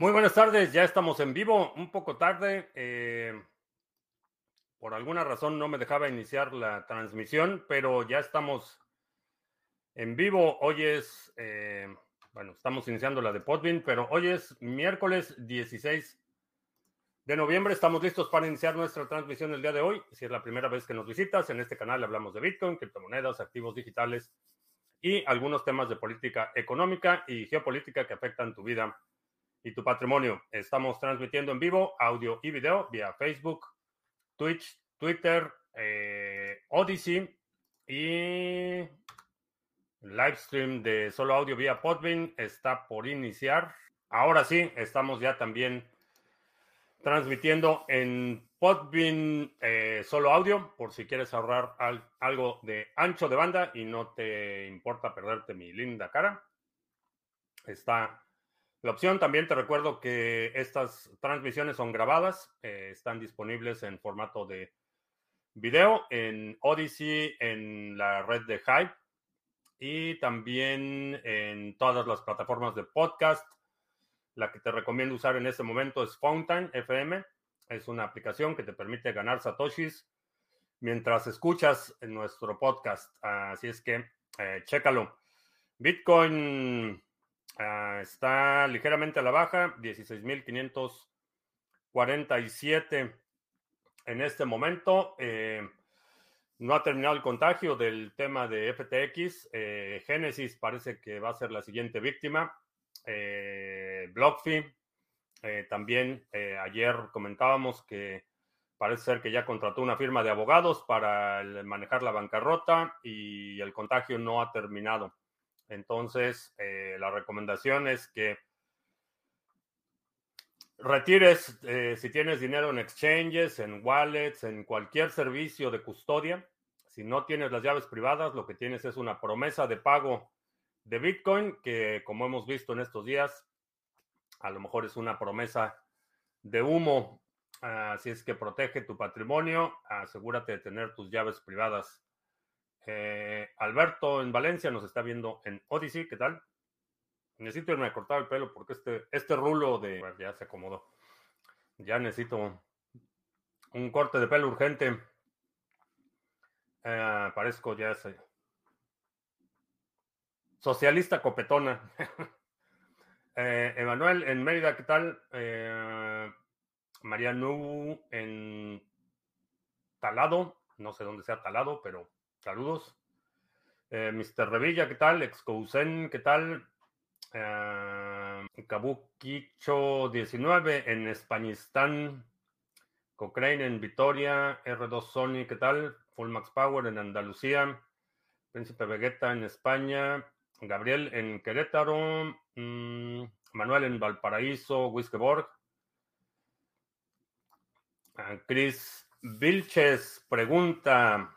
Muy buenas tardes, ya estamos en vivo, un poco tarde. eh, por alguna razón no me dejaba iniciar la transmisión, pero ya estamos en vivo. Hoy es, eh, bueno, estamos iniciando la de Podbean, pero hoy es miércoles 16 de noviembre. Estamos listos para iniciar nuestra transmisión el día de hoy. Si es la primera vez que nos visitas, en este canal hablamos de Bitcoin, criptomonedas, activos digitales y algunos temas de política económica y geopolítica que afectan tu vida y tu patrimonio. Estamos transmitiendo en vivo audio y video vía Facebook, Twitch, Twitter, eh, Odyssey y live stream de solo audio vía Podbean está por iniciar. Ahora sí, estamos ya también transmitiendo en Podbean eh, solo audio, por si quieres ahorrar al- algo de ancho de banda y no te importa perderte mi linda cara. Está la opción. También te recuerdo que estas transmisiones son grabadas, eh, están disponibles en formato de video en Odyssey, en la red de Hype y también en todas las plataformas de podcast. La que te recomiendo usar en este momento es Fountain FM. Es una aplicación que te permite ganar satoshis mientras escuchas nuestro podcast. Así es que eh, chécalo. Bitcoin ah, está ligeramente a la baja, 16.547 en este momento. Eh, no ha terminado el contagio del tema de FTX. Eh, Genesis parece que va a ser la siguiente víctima. Eh, BlockFi. eh, también eh, ayer comentábamos que parece ser que ya contrató una firma de abogados para manejar la bancarrota y el contagio no ha terminado. Entonces, eh, la recomendación es que retires, eh, si tienes dinero en exchanges, en wallets, en cualquier servicio de custodia. Si no tienes las llaves privadas, lo que tienes es una promesa de pago de Bitcoin, que como hemos visto en estos días, a lo mejor es una promesa de humo. Así es que protege tu patrimonio, asegúrate de tener tus llaves privadas. Eh, Alberto en Valencia nos está viendo en Odyssey, ¿qué tal? Necesito irme a cortar el pelo porque este, este rulo de... ya se acomodó. Ya necesito un corte de pelo urgente. Eh, parezco ya socialista copetona. Eh, Emanuel en Mérida, ¿qué tal? Eh, María en Talado, no sé dónde sea Talado, pero saludos. Eh, Mr. Revilla, ¿qué tal? Excousen, ¿qué tal? Eh, Kabukicho 19 en Españistán. Cochrane en Vitoria. R2 Sony, ¿qué tal? Full Max Power en Andalucía. Príncipe Vegeta en España. Gabriel en Querétaro. mm, Manuel en Valparaíso. Wiskeborg. Ah, Chris Vilches pregunta.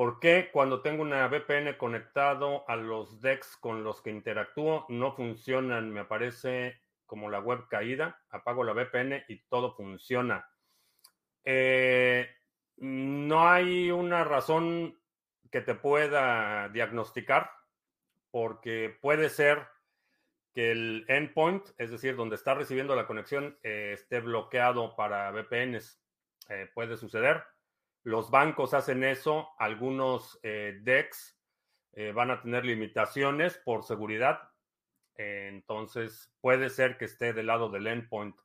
¿Por qué cuando tengo una VPN conectado a los DEX con los que interactúo no funcionan? Me aparece como la web caída. Apago la VPN y todo funciona. Eh, no hay una razón que te pueda diagnosticar porque puede ser que el endpoint, es decir, donde está recibiendo la conexión, eh, esté bloqueado para VPNs. Eh, puede suceder. Los bancos hacen eso, algunos eh, DEX eh, van a tener limitaciones por seguridad, Eh, entonces puede ser que esté del lado del endpoint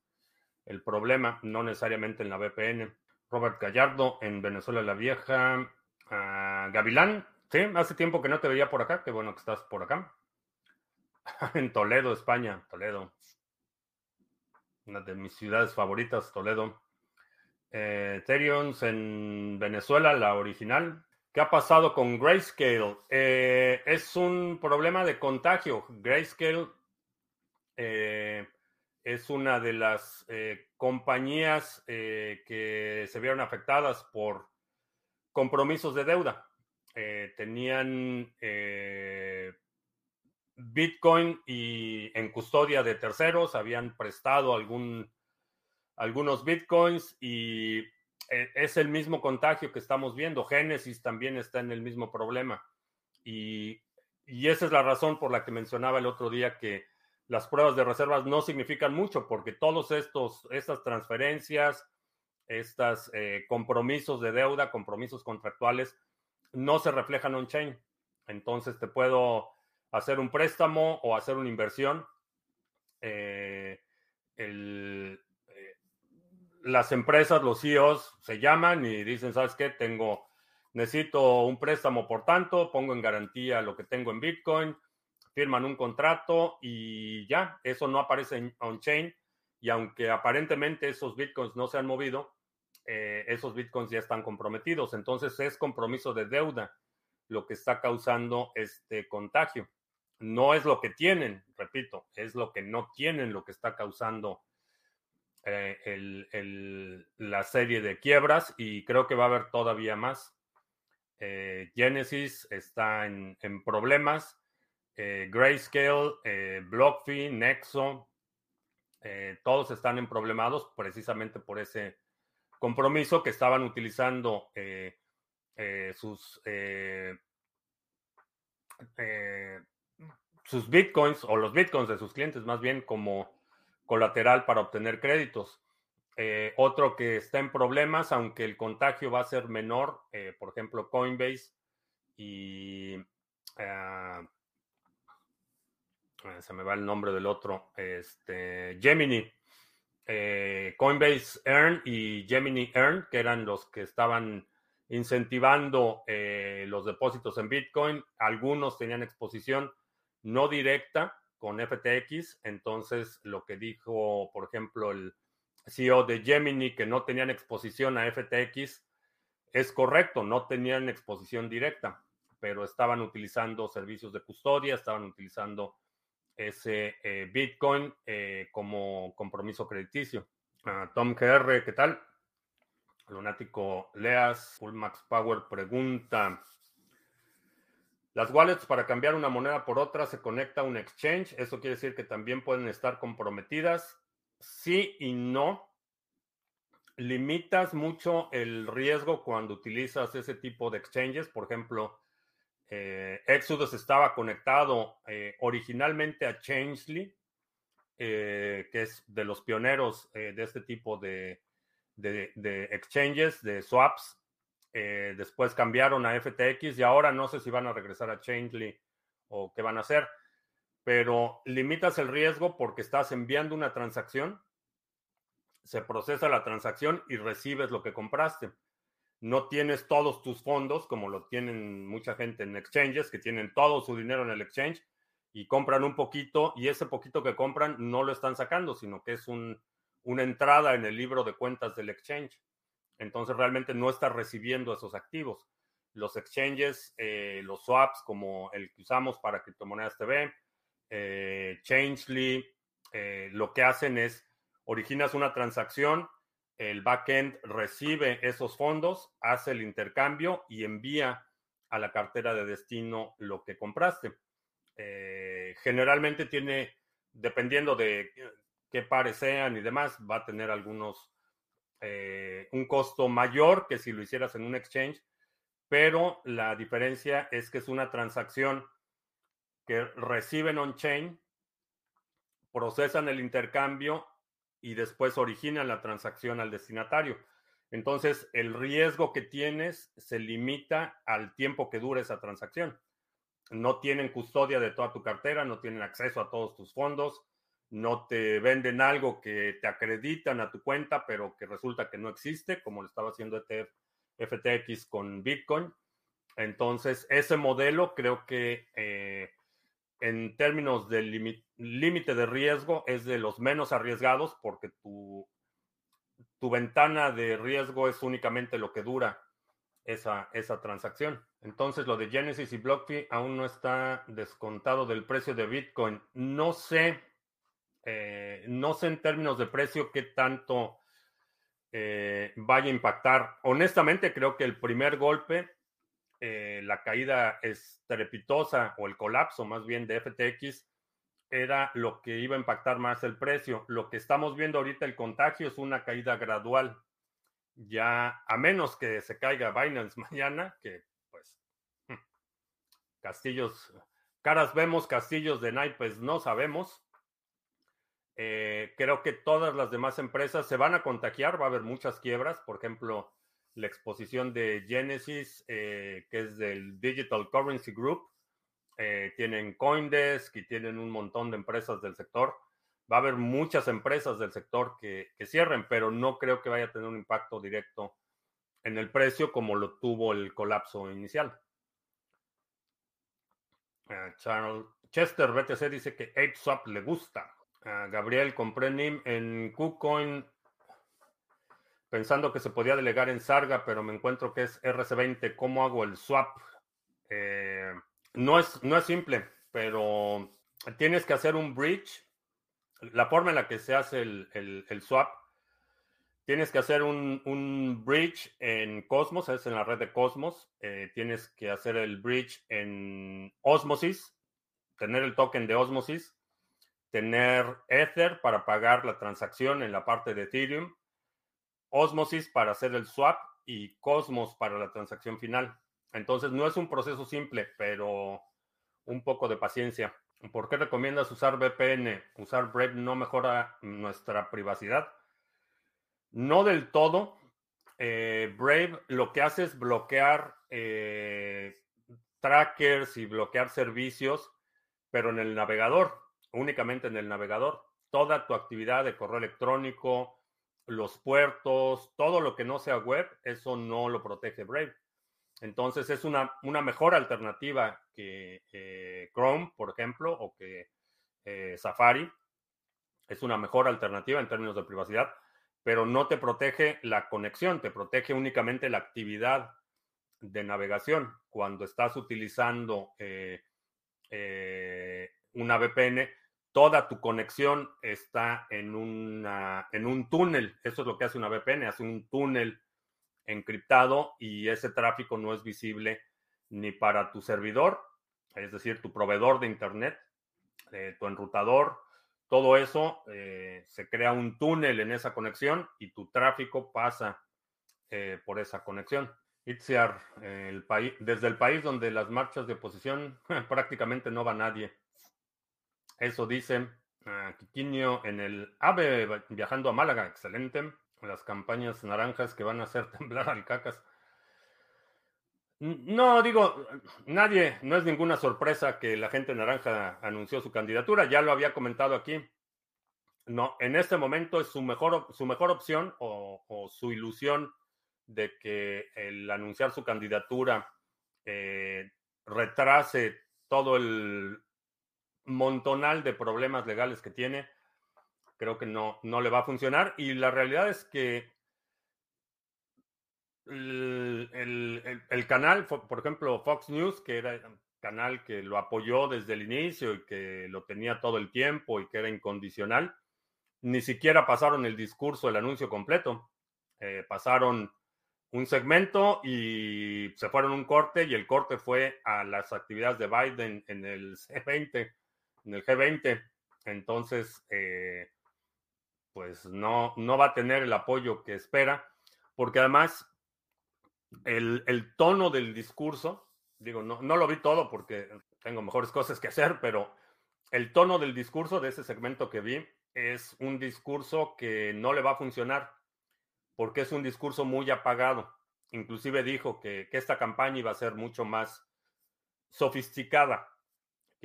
el problema, no necesariamente en la VPN. Robert Gallardo en Venezuela la Vieja. Ah, Gavilán, sí, hace tiempo que no te veía por acá, qué bueno que estás por acá. en Toledo, España, Toledo. Una de mis ciudades favoritas, Toledo. Eh, Ethereum en Venezuela, la original. ¿Qué ha pasado con Grayscale? Eh, es un problema de contagio. Grayscale eh, es una de las eh, compañías que se vieron afectadas por compromisos de deuda. Tenían Bitcoin y en custodia de terceros, habían prestado algún, algunos Bitcoins y eh, es el mismo contagio que estamos viendo. Genesis también está en el mismo problema. Y, y esa es la razón por la que mencionaba el otro día que las pruebas de reservas no significan mucho porque todos estos, estas transferencias, estos eh, compromisos de deuda, compromisos contractuales, no se reflejan on-chain. Entonces te puedo hacer un préstamo o hacer una inversión. Eh, eh, las empresas, los CEOs se llaman y dicen, ¿sabes qué? Tengo, necesito un préstamo por tanto, pongo en garantía lo que tengo en Bitcoin, firman un contrato y ya, eso no aparece en on-chain. Y aunque aparentemente esos Bitcoins no se han movido, eh, esos Bitcoins ya están comprometidos. Entonces es compromiso de deuda lo que está causando este contagio. No es lo que tienen, repito, es lo que no tienen lo que está causando eh, la serie de quiebras y creo que va a haber todavía más. Eh, Genesis está en problemas eh, Grayscale, eh, BlockFi, Nexo, eh, todos están en problemados precisamente por ese compromiso que estaban utilizando sus, sus bitcoins o los bitcoins de sus clientes más bien como colateral para obtener créditos. otro que está en problemas, aunque el contagio va a ser menor, por ejemplo, Coinbase y ah, eh, se me va el nombre del otro, este, Gemini, eh, Coinbase Earn y Gemini Earn, que eran los que estaban incentivando eh, los depósitos en Bitcoin. Algunos tenían exposición no directa con FTX, entonces lo que dijo, por ejemplo, el CEO de Gemini, que no tenían exposición a FTX, es correcto, no tenían exposición directa, pero estaban utilizando servicios de custodia, estaban utilizando ese eh, Bitcoin eh, como compromiso crediticio. Ah, Tom GR, ¿qué tal? Lunático Leas, Full Max Power pregunta. Las wallets para cambiar una moneda por otra se conecta a un exchange. Eso quiere decir que también pueden estar comprometidas. Sí y no. Limitas mucho el riesgo cuando utilizas ese tipo de exchanges. Por ejemplo, eh, Exodus estaba conectado eh, originalmente a Changely, eh, que es de los pioneros de este tipo de, exchanges, de swaps. Después cambiaron a FTX y ahora no sé si van a regresar a Changely o qué van a hacer, pero limitas el riesgo porque estás enviando una transacción, se procesa la transacción y recibes lo que compraste no tienes todos tus fondos, como lo tienen mucha gente en exchanges, que tienen todo su dinero en el exchange y compran un poquito y ese poquito que compran no lo están sacando, sino que es una entrada en el libro de cuentas del exchange. Entonces realmente no estás recibiendo esos activos. Los exchanges, eh, los swaps como el que usamos para criptomonedas TV, eh, Changely, eh, lo que hacen es originas una transacción el backend recibe esos fondos, hace el intercambio y envía a la cartera de destino lo que compraste. Eh, generalmente tiene, dependiendo de qué pares sean y demás, va a tener algunos, eh, un costo mayor que si lo hicieras en un exchange, pero la diferencia es que es una transacción que reciben on-chain, procesan el intercambio y después originan la transacción al destinatario. Entonces, el riesgo que tienes se limita al tiempo que dure esa transacción. No tienen custodia de toda tu cartera, no tienen acceso a todos tus fondos, no te venden algo que te acreditan a tu cuenta, pero que resulta que no existe, como lo estaba haciendo ETF, FTX con Bitcoin. Entonces, ese modelo creo que eh, en términos de límite de riesgo es de los menos arriesgados porque tu, tu ventana de riesgo es únicamente lo que dura esa, esa transacción. Entonces lo de Genesis y BlockFi aún no está descontado del precio de Bitcoin. No sé, eh, no sé en términos de precio qué tanto eh, vaya a impactar. Honestamente creo que el primer golpe eh, la caída estrepitosa o el colapso más bien de FTX era lo que iba a impactar más el precio. Lo que estamos viendo ahorita, el contagio, es una caída gradual. Ya, a menos que se caiga Binance mañana, que pues, hmm, castillos, caras vemos, castillos de naipes no sabemos. Eh, creo que todas las demás empresas se van a contagiar, va a haber muchas quiebras. Por ejemplo, la exposición de Genesis, eh, que es del Digital Currency Group. Eh, tienen Coindesk y tienen un montón de empresas del sector. Va a haber muchas empresas del sector que, cierren, pero no creo que vaya a tener un impacto directo en el precio como lo tuvo el colapso inicial. Charles Chester BTC dice que ApeSwap le gusta. Gabriel, compré NIM en KuCoin pensando que se podía delegar en Sarga, pero me encuentro que es RC20. ¿Cómo hago el swap? Eh, no, es, no es simple, pero tienes que hacer un bridge. La forma en la que se hace el, swap, tienes que hacer un, bridge en Cosmos, es en la red de Cosmos. Eh, tienes que hacer el bridge en Osmosis, tener el token de Osmosis, tener Ether para pagar la transacción en la parte de Ethereum Osmosis para hacer el swap y Cosmos para la transacción final. Entonces no es un proceso simple, pero un poco de paciencia. ¿Por qué recomiendas usar VPN? ¿Usar Brave no mejora nuestra privacidad? No del todo. Eh, Brave lo que hace es bloquear eh, trackers y bloquear servicios, pero en el navegador, únicamente en el navegador. Toda tu actividad de correo electrónico, los puertos, todo lo que no sea web, eso no lo protege Brave. Entonces es una, una mejor alternativa que eh, Chrome, por ejemplo, o que eh, Safari. Es una mejor alternativa en términos de privacidad, pero no te protege la conexión, te protege únicamente la actividad de navegación. Cuando estás utilizando eh, una VPN, toda tu conexión está en, en un túnel. Eso es lo que hace una VPN, hace un túnel encriptado y ese tráfico no es visible ni para tu servidor, es decir, tu proveedor de Internet, eh, tu enrutador, todo eso, eh, se crea un túnel en esa conexión y tu tráfico pasa eh, por esa conexión. Itziar, desde el país donde las marchas de oposición prácticamente no va nadie. Eso dice uh, en el AVE viajando a Málaga. Excelente. Las campañas naranjas que van a hacer temblar al cacas. No, digo, nadie, no es ninguna sorpresa que la gente naranja anunció su candidatura. Ya lo había comentado aquí. No, en este momento es su mejor, su mejor opción o, su ilusión de que el anunciar su candidatura eh, retrase todo el montonal de problemas legales que tiene, creo que no, no le va a funcionar. Y la realidad es que el, canal, por ejemplo, Fox News, que era un canal que lo apoyó desde el inicio y que lo tenía todo el tiempo y que era incondicional, ni siquiera pasaron el discurso, el anuncio completo. Eh, pasaron un segmento y se fueron un corte y el corte fue a las actividades de Biden en el C20 en el G20. Entonces, eh, pues no, no va a tener el apoyo que espera, porque además el, tono del discurso, digo, no, no lo vi todo porque tengo mejores cosas que hacer, pero el tono del discurso de ese segmento que vi es un discurso que no le va a funcionar porque es un discurso muy apagado. Inclusive dijo que, que esta campaña iba a ser mucho más sofisticada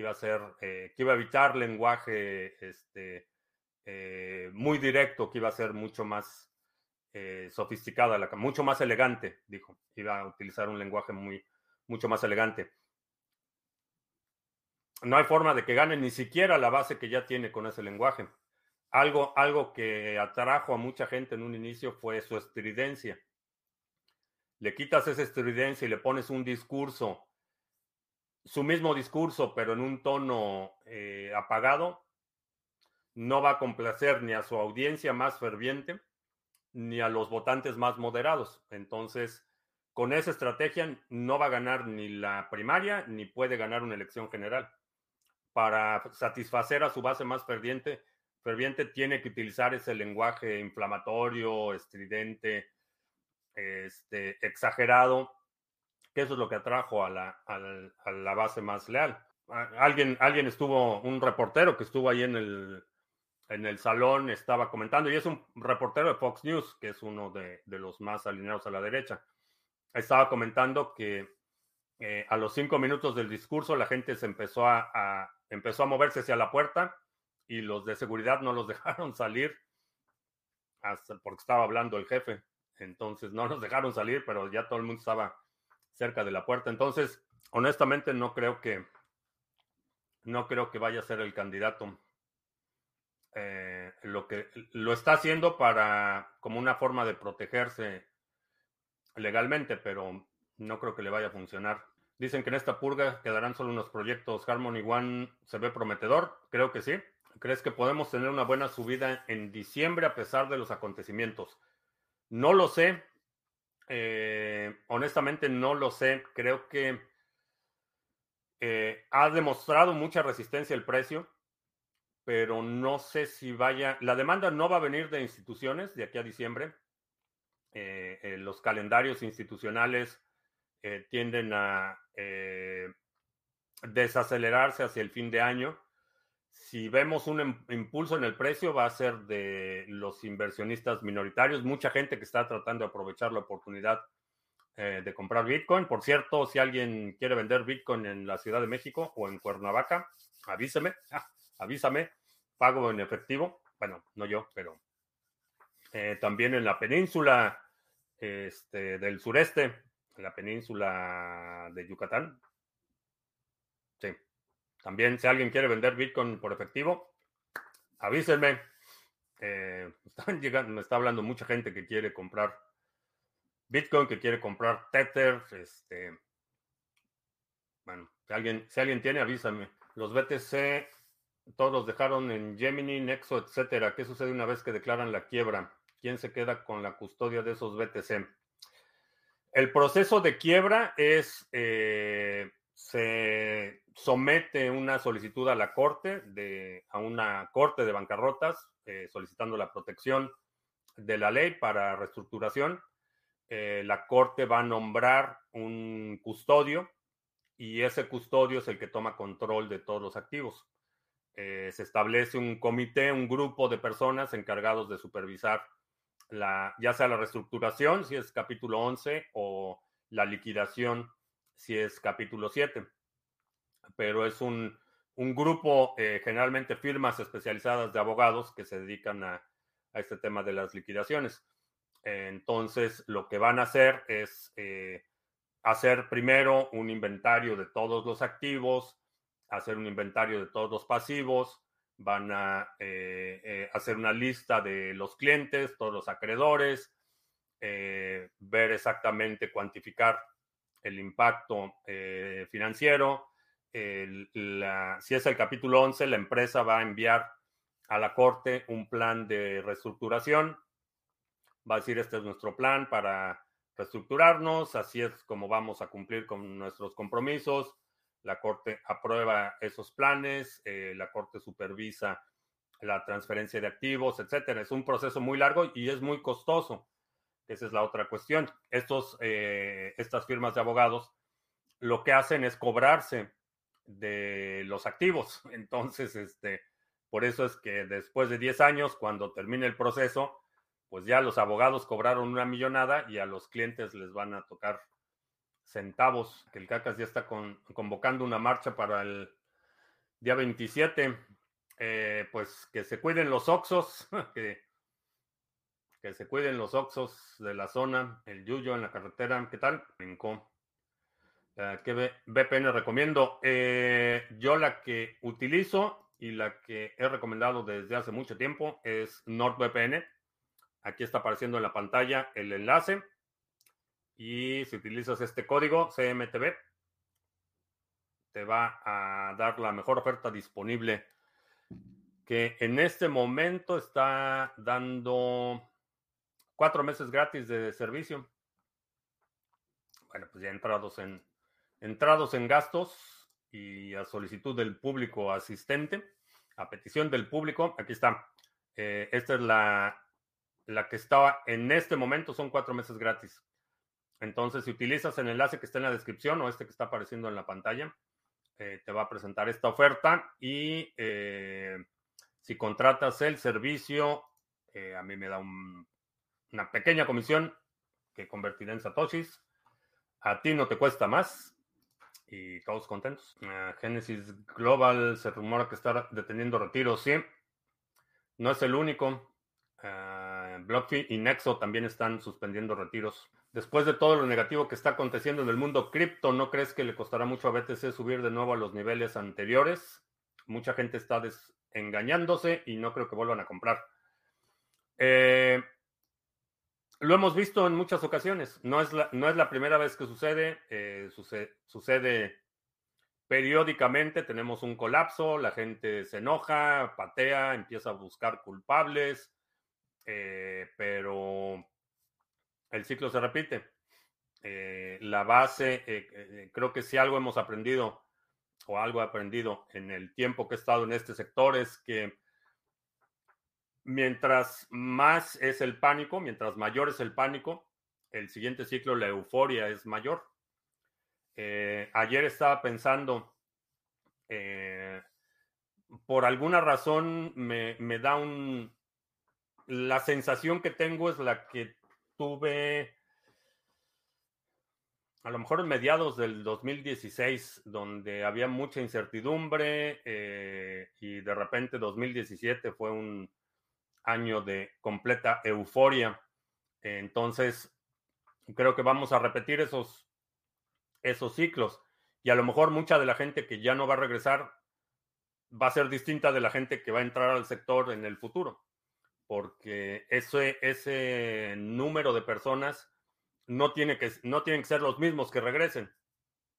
que iba a ser, eh, que iba a evitar lenguaje este, eh, muy directo, que iba a ser mucho más eh, sofisticada, mucho más elegante, dijo. Iba a utilizar un lenguaje muy, mucho más elegante. No hay forma de que gane ni siquiera la base que ya tiene con ese lenguaje. Algo, algo que atrajo a mucha gente en un inicio fue su estridencia. Le quitas esa estridencia y le pones un discurso su mismo discurso, pero en un tono eh, apagado, no va a complacer ni a su audiencia más ferviente, ni a los votantes más moderados. Entonces, con esa estrategia no va a ganar ni la primaria, ni puede ganar una elección general. Para satisfacer a su base más ferviente, ferviente tiene que utilizar ese lenguaje inflamatorio, estridente, este, exagerado, que eso es lo que atrajo a la, a la, base más leal. Alguien, alguien estuvo, un reportero que estuvo ahí en el, en el salón estaba comentando, y es un reportero de Fox News, que es uno de, los más alineados a la derecha. Estaba comentando que eh, a los cinco minutos del discurso la gente se empezó a, empezó a moverse hacia la puerta y los de seguridad no los dejaron salir porque estaba hablando el jefe. Entonces no los dejaron salir, pero ya todo el mundo estaba cerca de la puerta. Entonces, honestamente, no creo que no creo que vaya a ser el candidato. Eh, lo que lo está haciendo para como una forma de protegerse legalmente, pero no creo que le vaya a funcionar. Dicen que en esta purga quedarán solo unos proyectos. Harmony One se ve prometedor. Creo que sí. ¿Crees que podemos tener una buena subida en diciembre a pesar de los acontecimientos? No lo sé. Eh, honestamente no lo sé. Creo que eh, ha demostrado mucha resistencia el precio, pero no sé si vaya. La demanda no va a venir de instituciones de aquí a diciembre. Eh, los calendarios institucionales tienden a desacelerarse hacia el fin de año si vemos un em, impulso en el precio, va a ser de los inversionistas minoritarios, mucha gente que está tratando de aprovechar la oportunidad eh, de comprar Bitcoin. Por cierto, si alguien quiere vender Bitcoin en la Ciudad de México o en Cuernavaca, avíseme, avísame, pago en efectivo. Bueno, no yo, pero eh, también en la península este, del sureste, en la península de Yucatán, también, si alguien quiere vender Bitcoin por efectivo, avísenme. Eh, están llegando, me está hablando mucha gente que quiere comprar Bitcoin, que quiere comprar Tether. Este, bueno, si alguien, si alguien tiene, avísame. Los BTC, todos los dejaron en Gemini, Nexo, etcétera. ¿Qué sucede una vez que declaran la quiebra? ¿Quién se queda con la custodia de esos BTC? El proceso de quiebra es eh, se somete una solicitud a la corte, de, a una corte de bancarrotas, eh, solicitando la protección de la ley para reestructuración. Eh, la corte va a nombrar un custodio y ese custodio es el que toma control de todos los activos. Eh, se establece un comité, un grupo de personas encargados de supervisar la, ya sea la reestructuración, si es capítulo 11, o la liquidación si es capítulo 7. Pero es un, grupo, eh, generalmente firmas especializadas de abogados que se dedican a, este tema de las liquidaciones. Entonces, lo que van a hacer es eh, hacer primero un inventario de todos los activos, hacer un inventario de todos los pasivos, van a eh, hacer una lista de los clientes, todos los acreedores, ver exactamente, cuantificar el impacto eh, financiero. si es el capítulo 11, la empresa va a enviar a la corte un plan de reestructuración. Va a decir, este es nuestro plan para reestructurarnos, así es como vamos a cumplir con nuestros compromisos. La corte aprueba esos planes, eh, la corte supervisa la transferencia de activos, etcétera. Es un proceso muy largo y es muy costoso. Esa es la otra cuestión. Estos, eh, estas firmas de abogados lo que hacen es cobrarse de los activos. Entonces, este, por eso es que después de 10 años, cuando termine el proceso, pues ya los abogados cobraron una millonada y a los clientes les van a tocar centavos. Que el CACAS ya está convocando una marcha para el día 27. Eh, pues que se cuiden los oxos, que que se cuiden los oxos de la zona, el yuyo en la carretera. ¿Qué tal? Brincó. ¿Qué VPN recomiendo? Eh, yo la que utilizo y la que he recomendado desde hace mucho tiempo es NordVPN. Aquí está apareciendo en la pantalla el enlace. Y si utilizas este código CMTV, te va a dar la mejor oferta disponible que en este momento está dando Cuatro meses gratis de servicio. Bueno, pues ya entrados en, entrados en gastos y a solicitud del público asistente, a petición del público, aquí está. Eh, esta es la, la que estaba en este momento, son cuatro meses gratis. Entonces, si utilizas el enlace que está en la descripción o este que está apareciendo en la pantalla, eh, te va a presentar esta oferta y eh, Si contratas el servicio, a mí me da una pequeña comisión que convertiré en satoshis. A ti no te cuesta más y todos contentos. Genesis Global se rumora que está deteniendo retiros, sí. No es el único. Uh, BlockFi y Nexo también están suspendiendo retiros. Después de todo lo negativo que está aconteciendo en el mundo cripto, ¿no crees que le costará mucho a BTC subir de nuevo a los niveles anteriores? Mucha gente está engañándose y no creo que vuelvan a comprar. Eh, lo hemos visto en muchas ocasiones. No es la, no es la primera vez que sucede. Eh, sucede. Sucede periódicamente. Tenemos un colapso, la gente se enoja, patea, empieza a buscar culpables, eh, pero el ciclo se repite. Eh, la base, creo que si algo hemos aprendido o algo he aprendido en el tiempo que he estado en este sector es que mientras más es el pánico, mientras mayor es el pánico, el siguiente ciclo, la euforia es mayor. Eh, ayer estaba pensando, eh, por alguna razón me, me, da un... La sensación que tengo es la que tuve a lo mejor en mediados del 2016, donde había mucha incertidumbre eh, y de repente 2017 fue un año de completa euforia. Entonces, creo que vamos a repetir esos, esos ciclos. Y a lo mejor mucha de la gente que ya no va a regresar va a ser distinta de la gente que va a entrar al sector en el futuro. Porque ese, ese número de personas no, tiene que, no tienen que ser los mismos que regresen.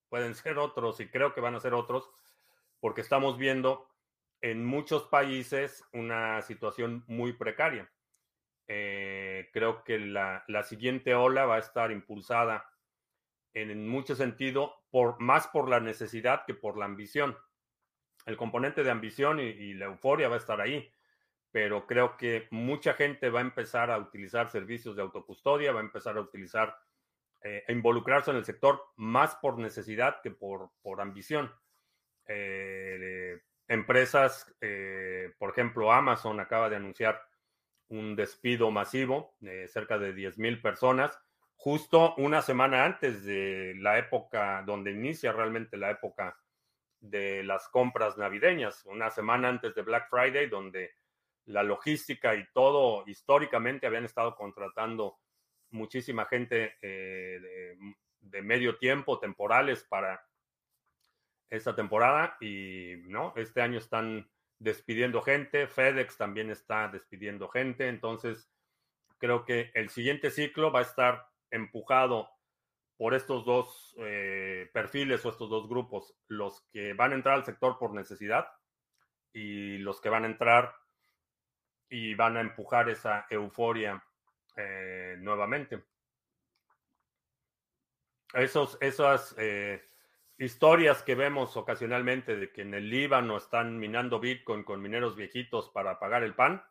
Pueden ser otros y creo que van a ser otros porque estamos viendo en muchos países una situación muy precaria. Eh, creo que la, siguiente ola va a estar impulsada en, mucho sentido por, más por la necesidad que por la ambición. El componente de ambición y, la euforia va a estar ahí, pero creo que mucha gente va a empezar a utilizar servicios de autocustodia, va a empezar a utilizar, eh, a involucrarse en el sector más por necesidad que por, por ambición. Eh, empresas, eh, por ejemplo, Amazon acaba de anunciar un despido masivo de cerca de 10 mil personas, justo una semana antes de la época donde inicia realmente la época de las compras navideñas, una semana antes de Black Friday, donde la logística y todo históricamente habían estado contratando muchísima gente eh, de medio tiempo, temporales, para esta temporada y no, este año están despidiendo gente, FedEx también está despidiendo gente, entonces creo que el siguiente ciclo va a estar empujado por estos dos eh, perfiles o estos dos grupos, los que van a entrar al sector por necesidad y los que van a entrar y van a empujar esa euforia eh, nuevamente. Esos, esas eh, historias que vemos ocasionalmente de que en el Líbano están minando Bitcoin con mineros viejitos para pagar el pan,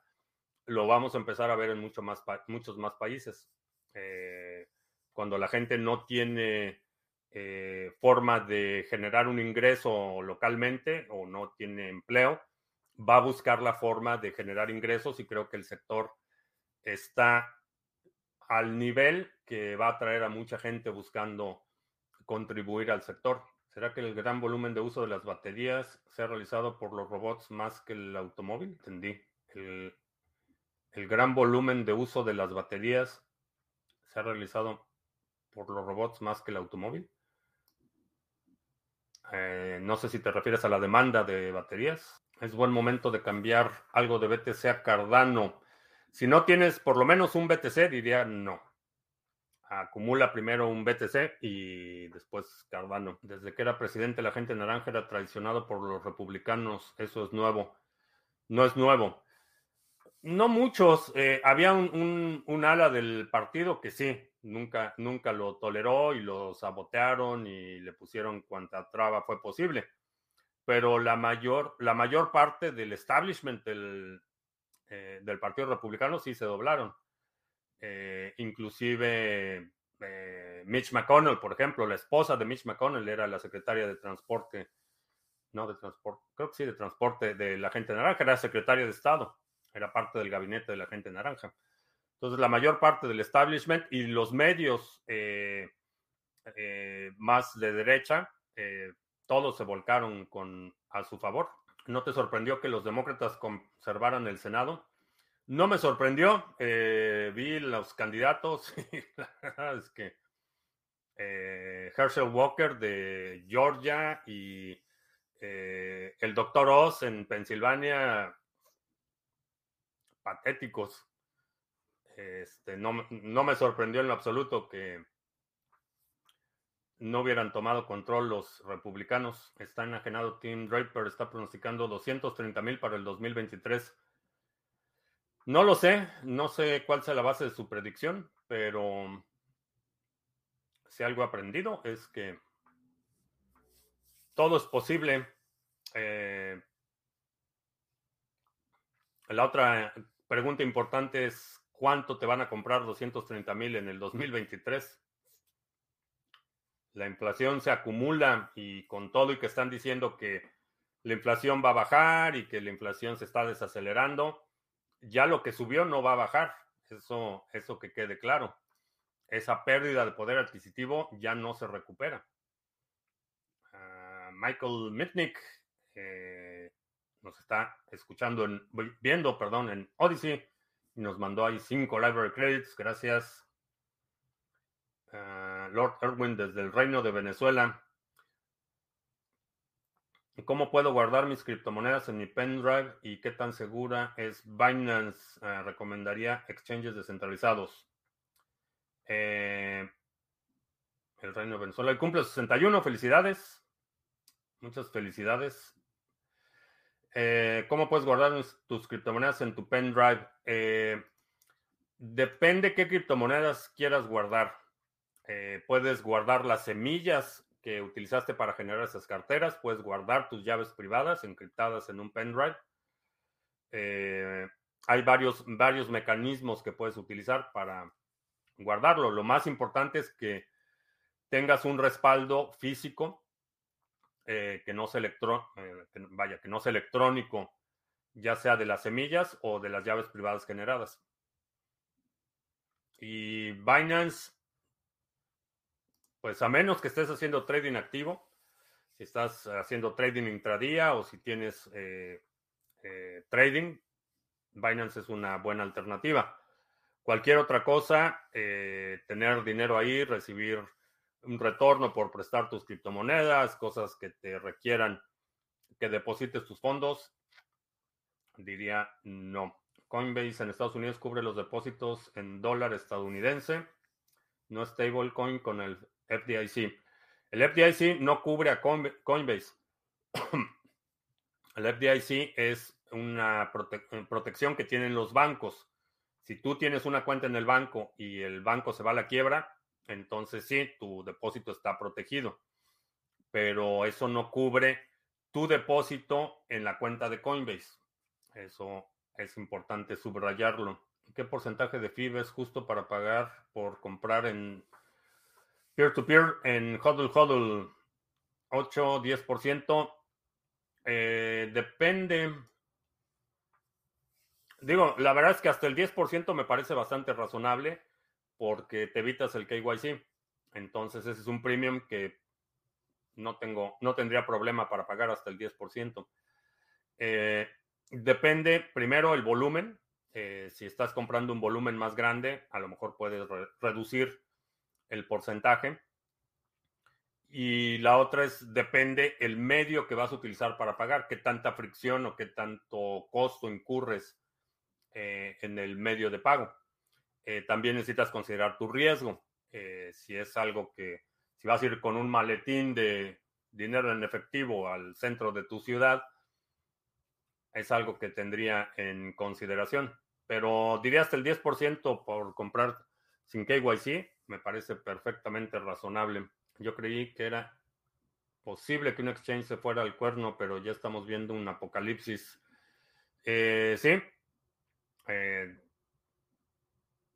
lo vamos a empezar a ver en muchos más países. Eh, cuando la gente no tiene eh, forma de generar un ingreso localmente o no tiene empleo, va a buscar la forma de generar ingresos y creo que el sector está al nivel que va a atraer a mucha gente buscando contribuir al sector. ¿Será que el gran volumen de uso de las baterías se ha realizado por los robots más que el automóvil? Entendí. El, gran volumen de uso de las baterías se ha realizado por los robots más que el automóvil. Eh, no sé si te refieres a la demanda de baterías. Es buen momento de cambiar algo de BTC a Cardano. Si no tienes por lo menos un BTC, diría no acumula primero un BTC y después Cardano. Desde que era presidente, la gente naranja era traicionado por los republicanos. Eso es nuevo. No es nuevo. No muchos. Eh, había un, un, ala del partido que sí, nunca, nunca lo toleró y lo sabotearon y le pusieron cuanta traba fue posible. Pero la mayor, la mayor parte del establishment del, eh, del Partido Republicano sí se doblaron. Eh, inclusive eh, Mitch McConnell, por ejemplo, la esposa de Mitch McConnell era la secretaria de Transporte no de transporte, creo que sí, de transporte de la gente naranja, era secretaria de Estado, era parte del gabinete de la gente naranja. Entonces, la mayor parte del establishment y los medios eh, eh, más de derecha, todos se volcaron con, a su favor. ¿No te sorprendió que los demócratas conservaran el Senado? No me sorprendió. vi los candidatos y es que Herschel Walker de Georgia y el doctor Oz en Pensilvania, patéticos. Este, no, no, me sorprendió en lo absoluto que no hubieran tomado control los republicanos. Está enajenado Tim Draper, está pronosticando 230 mil para el 2023. No lo sé, no sé cuál sea la base de su predicción, pero si algo he aprendido es que todo es posible. Eh, la otra pregunta importante es ¿Cuánto te van a comprar 230 mil en el 2023? La inflación se acumula y con todo y que están diciendo que la inflación va a bajar y que la inflación se está desacelerando, ya lo que subió no va a bajar. Eso, eso que quede claro. Esa pérdida de poder adquisitivo ya no se recupera. Ah, Michael Mitnick eh, nos está escuchando, en, viendo, perdón, en Odyssey nos mandó ahí cinco library credits. Gracias. Ah, Lord Erwin desde el Reino de Venezuela. ¿Cómo puedo guardar mis criptomonedas en mi pendrive y qué tan segura es Binance? Ah, recomendaría exchanges descentralizados. Eh, el Reino de Venezuela. El cumple 61. Felicidades. Muchas felicidades. Eh, ¿Cómo puedes guardar tus criptomonedas en tu pendrive? Eh, depende qué criptomonedas quieras guardar. Puedes guardar las semillas que utilizaste para generar esas carteras. Puedes guardar tus llaves privadas encriptadas en un pendrive. hay varios, varios mecanismos que puedes utilizar para guardarlo. Lo más importante es que tengas un respaldo físico eh, que no sea electro, eh, vaya, que no sea electrónico, ya sea de las semillas o de las llaves privadas generadas. Y Binance, pues a menos que estés haciendo trading activo, si estás haciendo trading intradía o si tienes eh, trading, Binance es una buena alternativa. Cualquier otra cosa, tener dinero ahí, recibir un retorno por prestar tus criptomonedas, cosas que te requieran que deposites tus fondos, diría no. Coinbase en Estados Unidos cubre los depósitos en dólar estadounidense, no stablecoin con el FDIC. El FDIC no cubre a Coinbase. el FDIC es una protección que tienen los bancos. Si tú tienes una cuenta en el banco y el banco se va a la quiebra, entonces sí, tu depósito está protegido, pero eso no cubre tu depósito en la cuenta de Coinbase. Eso es importante subrayarlo. ¿Qué porcentaje de FIB es justo para pagar por comprar en peer-to-peer en HODL HODL? 8, 10%. Eh, depende. Digo, la verdad es que hasta el 10% me parece bastante razonable porque te evitas el KYC. Entonces ese es un premium que no tengo, no tendría problema para pagar hasta el 10%. Eh, depende primero el volumen. Eh, si estás comprando un volumen más grande, a lo mejor puedes reducir el porcentaje. Y la otra es, depende el medio que vas a utilizar para pagar, qué tanta fricción o qué tanto costo incurres eh, en el medio de pago. Eh, también necesitas considerar tu riesgo. Eh, si es algo que, si vas a ir con un maletín de dinero en efectivo al centro de tu ciudad, es algo que tendría en consideración. Pero diría hasta el 10% por comprar sin KYC, me parece perfectamente razonable. Yo creí que era posible que un exchange se fuera al cuerno, pero ya estamos viendo un apocalipsis. Eh, sí,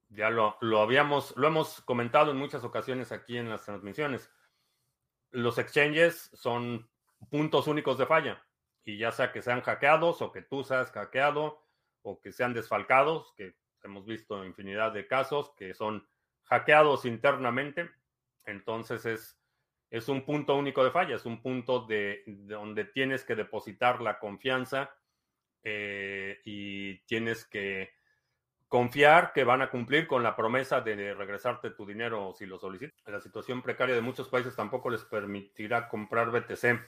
ya lo, habíamos, lo hemos comentado en muchas ocasiones aquí en las transmisiones. Los exchanges son puntos únicos de falla. Y ya sea que sean hackeados o que tú seas hackeado o que sean desfalcados, que hemos visto infinidad de casos que son hackeados internamente. Entonces es, es un punto único de falla, es un punto de, donde tienes que depositar la confianza eh, y tienes que confiar que van a cumplir con la promesa de regresarte tu dinero si lo solicitas. La situación precaria de muchos países tampoco les permitirá comprar BTC.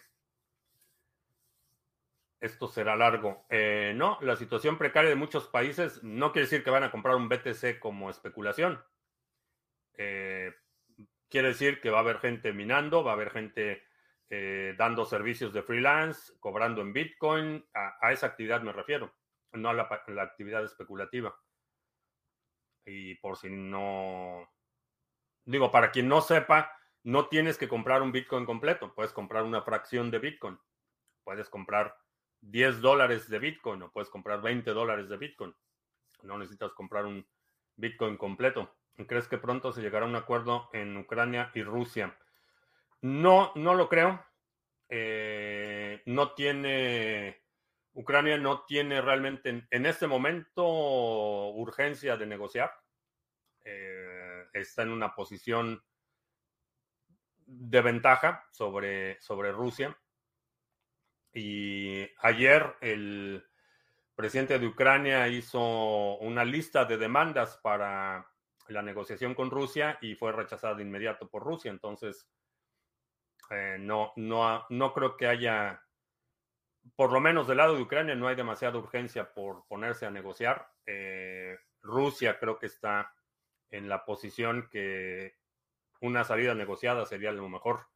Esto será largo. Eh, no, la situación precaria de muchos países no quiere decir que van a comprar un BTC como especulación. Eh, quiere decir que va a haber gente minando, va a haber gente eh, dando servicios de freelance, cobrando en Bitcoin. A, esa actividad me refiero, no a la, actividad especulativa. Y por si no... Digo, para quien no sepa, no tienes que comprar un Bitcoin completo, puedes comprar una fracción de Bitcoin. Puedes comprar 10 dólares de Bitcoin o puedes comprar 20 dólares de Bitcoin. No necesitas comprar un Bitcoin completo. ¿Crees que pronto se llegará a un acuerdo en Ucrania y Rusia? No, no lo creo. Eh, no tiene, Ucrania no tiene realmente en, este momento urgencia de negociar. Eh, está en una posición de ventaja sobre, sobre Rusia. Y ayer el presidente de Ucrania hizo una lista de demandas para la negociación con Rusia y fue rechazada de inmediato por Rusia. Entonces, eh, no, no, no creo que haya, por lo menos del lado de Ucrania, no hay demasiada urgencia por ponerse a negociar. Eh, Rusia creo que está en la posición que una salida negociada sería lo mejor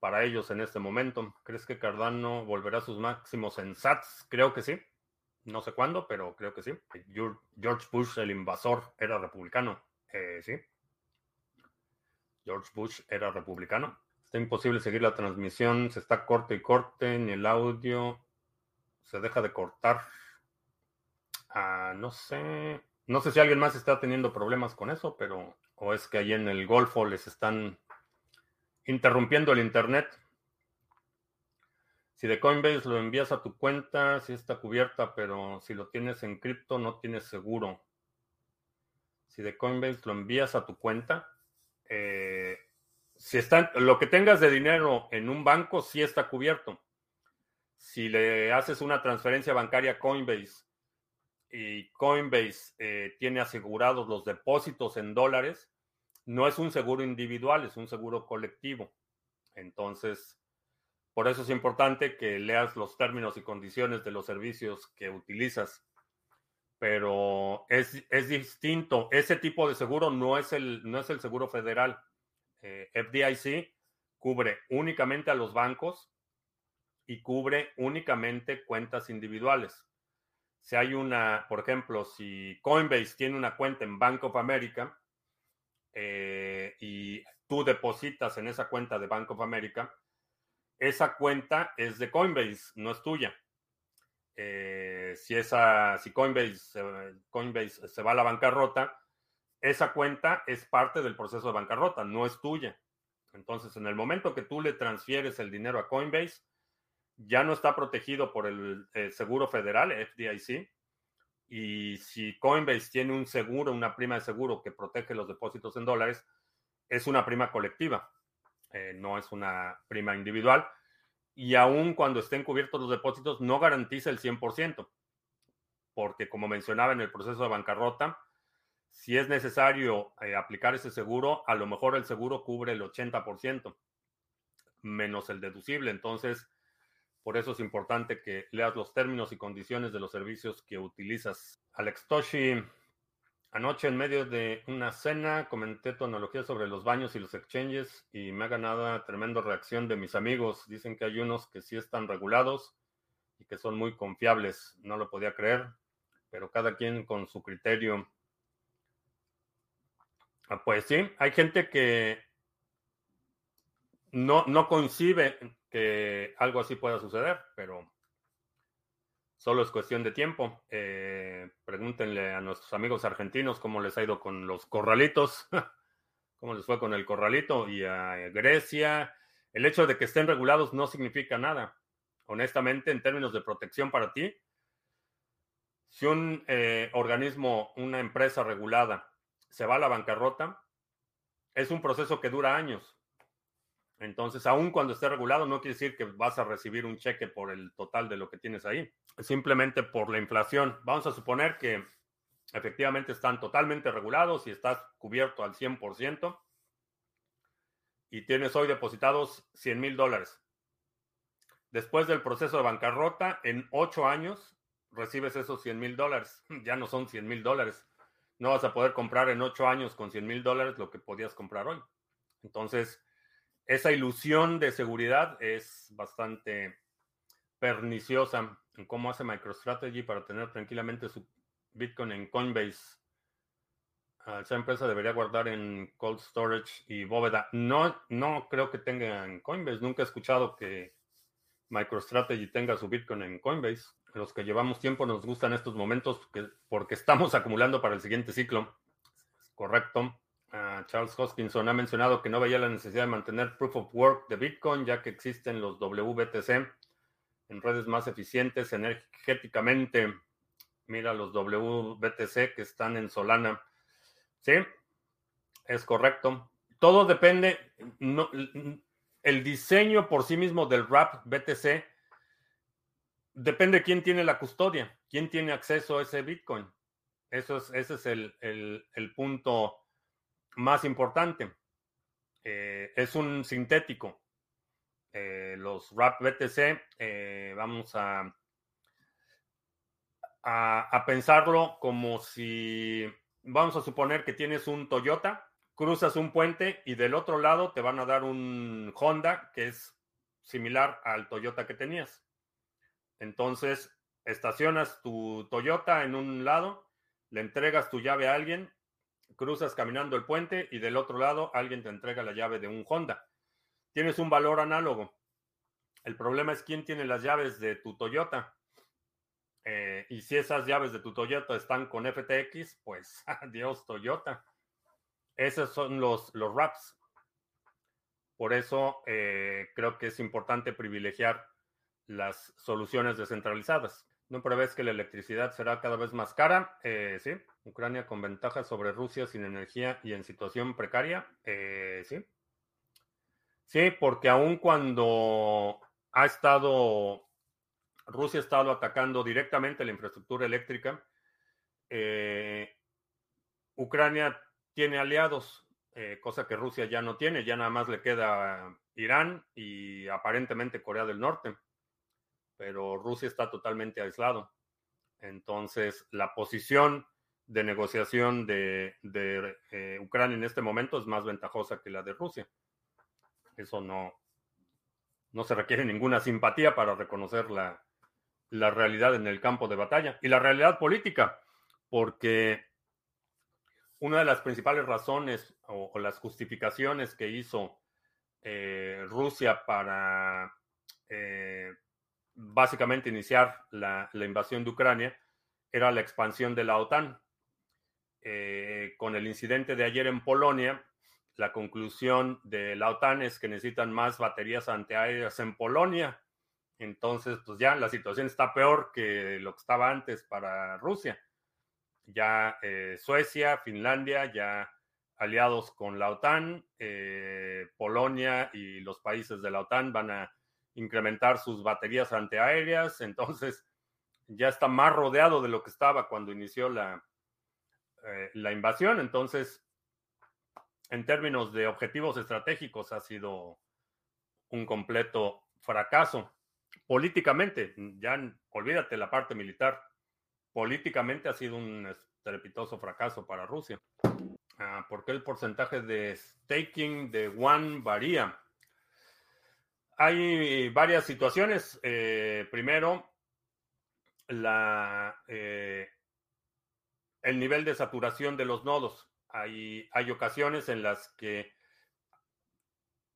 para ellos en este momento. ¿Crees que Cardano volverá a sus máximos en SATS? Creo que sí. No sé cuándo, pero creo que sí. George Bush, el invasor, era republicano. Eh, sí. George Bush era republicano. Está imposible seguir la transmisión. Se está corte y corte. Ni el audio se deja de cortar. Ah, no sé. No sé si alguien más está teniendo problemas con eso, pero. O es que ahí en el Golfo les están interrumpiendo el internet. Si de Coinbase lo envías a tu cuenta, sí está cubierta, pero si lo tienes en cripto no tienes seguro. Si de Coinbase lo envías a tu cuenta, eh, si está, lo que tengas de dinero en un banco sí está cubierto. Si le haces una transferencia bancaria a Coinbase y Coinbase eh, tiene asegurados los depósitos en dólares, no es un seguro individual, es un seguro colectivo. Entonces, por eso es importante que leas los términos y condiciones de los servicios que utilizas. Pero es, distinto. Ese tipo de seguro no es el, no es el seguro federal. Eh, FDIC cubre únicamente a los bancos y cubre únicamente cuentas individuales. Si hay una, por ejemplo, si Coinbase tiene una cuenta en Bank of America eh, y tú depositas en esa cuenta de Bank of America, esa cuenta es de Coinbase, no es tuya. Eh, si, esa, si Coinbase, Coinbase se va a la bancarrota, esa cuenta es parte del proceso de bancarrota, no es tuya. Entonces, en el momento que tú le transfieres el dinero a Coinbase, ya no está protegido por el, seguro federal, FDIC. Y si Coinbase tiene un seguro, una prima de seguro que protege los depósitos en dólares, es una prima colectiva. Eh, no es una prima individual, y aún cuando estén cubiertos los depósitos, no garantiza el 100%, porque como mencionaba en el proceso de bancarrota, si es necesario eh, aplicar ese seguro, a lo mejor el seguro cubre el 80%, menos el deducible. Entonces, por eso es importante que leas los términos y condiciones de los servicios que utilizas. Alex Toshi Anoche en medio de una cena comenté tu analogía sobre los baños y los exchanges y me ha ganado tremenda reacción de mis amigos. Dicen que hay unos que sí están regulados y que son muy confiables. No lo podía creer, pero cada quien con su criterio. Ah, pues sí, hay gente que no, no concibe que algo así pueda suceder, pero Solo es cuestión de tiempo. Eh, pregúntenle a nuestros amigos argentinos cómo les ha ido con los corralitos, cómo les fue con el corralito y a Grecia, El hecho de que estén regulados no significa nada. Honestamente, en términos de protección para ti, si un eh, organismo, una empresa regulada, se va a la bancarrota, es un proceso que dura años. Entonces, aun cuando esté regulado, no quiere decir que vas a recibir un cheque por el total de lo que tienes ahí, simplemente por la inflación. Vamos a suponer que efectivamente están totalmente regulados y estás cubierto al 100% y tienes hoy depositados 100 mil dólares. Después del proceso de bancarrota, en ocho años recibes esos 100 mil dólares. Ya no son 100 mil dólares. No vas a poder comprar en ocho años con 100 mil dólares lo que podías comprar hoy. Entonces, esa ilusión de seguridad es bastante perniciosa en cómo hace MicroStrategy para tener tranquilamente su Bitcoin en Coinbase. Ah, esa empresa debería guardar en cold storage y bóveda. No, no creo que tenga en Coinbase. Nunca he escuchado que MicroStrategy tenga su Bitcoin en Coinbase. Los que llevamos tiempo nos gustan estos momentos porque estamos acumulando para el siguiente ciclo. Correcto. Charles Hoskinson ha mencionado que no veía la necesidad de mantener proof of work de Bitcoin, ya que existen los WBTC en redes más eficientes energéticamente. Mira los WBTC que están en Solana. Sí, es correcto. Todo depende. el diseño por sí mismo del RAP BTC depende de quién tiene la custodia, quién tiene acceso a ese Bitcoin. Eso es, ese es el, el punto más importante, eh, es un sintético. Eh, los RAP BTC, eh, vamos a, a, pensarlo como si, vamos a suponer que tienes un Toyota, cruzas un puente y del otro lado te van a dar un Honda que es similar al Toyota que tenías. Entonces, estacionas tu Toyota en un lado, le entregas tu llave a alguien cruzas caminando el puente y del otro lado alguien te entrega la llave de un Honda. Tienes un valor análogo. El problema es quién tiene las llaves de tu Toyota. Eh, y si esas llaves de tu Toyota están con FTX, pues adiós Toyota. Esos son los, los wraps. Por eso eh, creo que es importante privilegiar las soluciones descentralizadas. ¿No prevés que la electricidad será cada vez más cara? Eh, sí. Ucrania con ventaja sobre Rusia sin energía y en situación precaria. Eh, sí. Sí, porque aun cuando ha estado, Rusia ha estado atacando directamente la infraestructura eléctrica, eh, Ucrania tiene aliados, cosa que Rusia ya no tiene, ya nada más le queda Irán y aparentemente Corea del Norte, pero Rusia está totalmente aislado. Entonces, la posición de negociación de, eh, Ucrania en este momento es más ventajosa que la de Rusia. Eso no, no se requiere ninguna simpatía para reconocer la, la realidad en el campo de batalla y la realidad política, porque una de las principales razones o, las justificaciones que hizo eh, Rusia para eh, básicamente iniciar la, invasión de Ucrania era la expansión de la OTAN. Eh, con el incidente de ayer en Polonia, la conclusión de la OTAN es que necesitan más baterías antiaéreas en Polonia. Entonces, pues ya la situación está peor que lo que estaba antes para Rusia. Ya eh, Suecia, Finlandia, ya aliados con la OTAN, eh, Polonia y los países de la OTAN van a incrementar sus baterías antiaéreas. Entonces, ya está más rodeado de lo que estaba cuando inició la, eh, la invasión. Entonces, en términos de objetivos estratégicos, ha sido un completo fracaso. Políticamente, ya olvídate la parte militar. Políticamente ha sido un estrepitoso fracaso para Rusia. Ah, ¿Por qué el porcentaje de staking de One varía? Hay varias situaciones. Eh, primero, eh, el nivel de saturación de los nodos. Hay, hay ocasiones en las que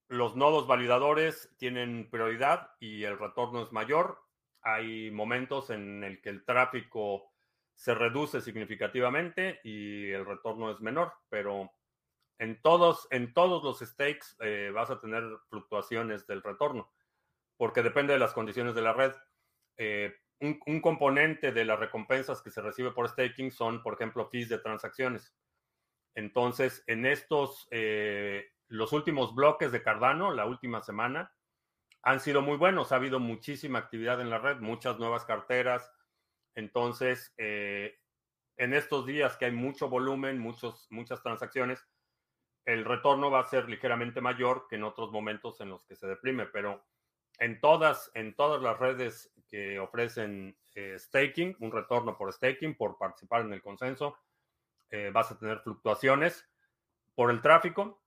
los nodos validadores tienen prioridad y el retorno es mayor. Hay momentos en el que el tráfico se reduce significativamente y el retorno es menor, pero En todos, en todos los stakes eh, vas a tener fluctuaciones del retorno, porque depende de las condiciones de la red. Eh, un, componente de las recompensas que se recibe por staking son, por ejemplo, fees de transacciones. Entonces, en estos, eh, los últimos bloques de Cardano, la última semana, han sido muy buenos. Ha habido muchísima actividad en la red, muchas nuevas carteras. Entonces, eh, en estos días que hay mucho volumen, muchos, muchas transacciones, el retorno va a ser ligeramente mayor que en otros momentos en los que se deprime, pero en todas, en todas las redes que ofrecen eh, staking, un retorno por staking, por participar en el consenso, eh, vas a tener fluctuaciones por el tráfico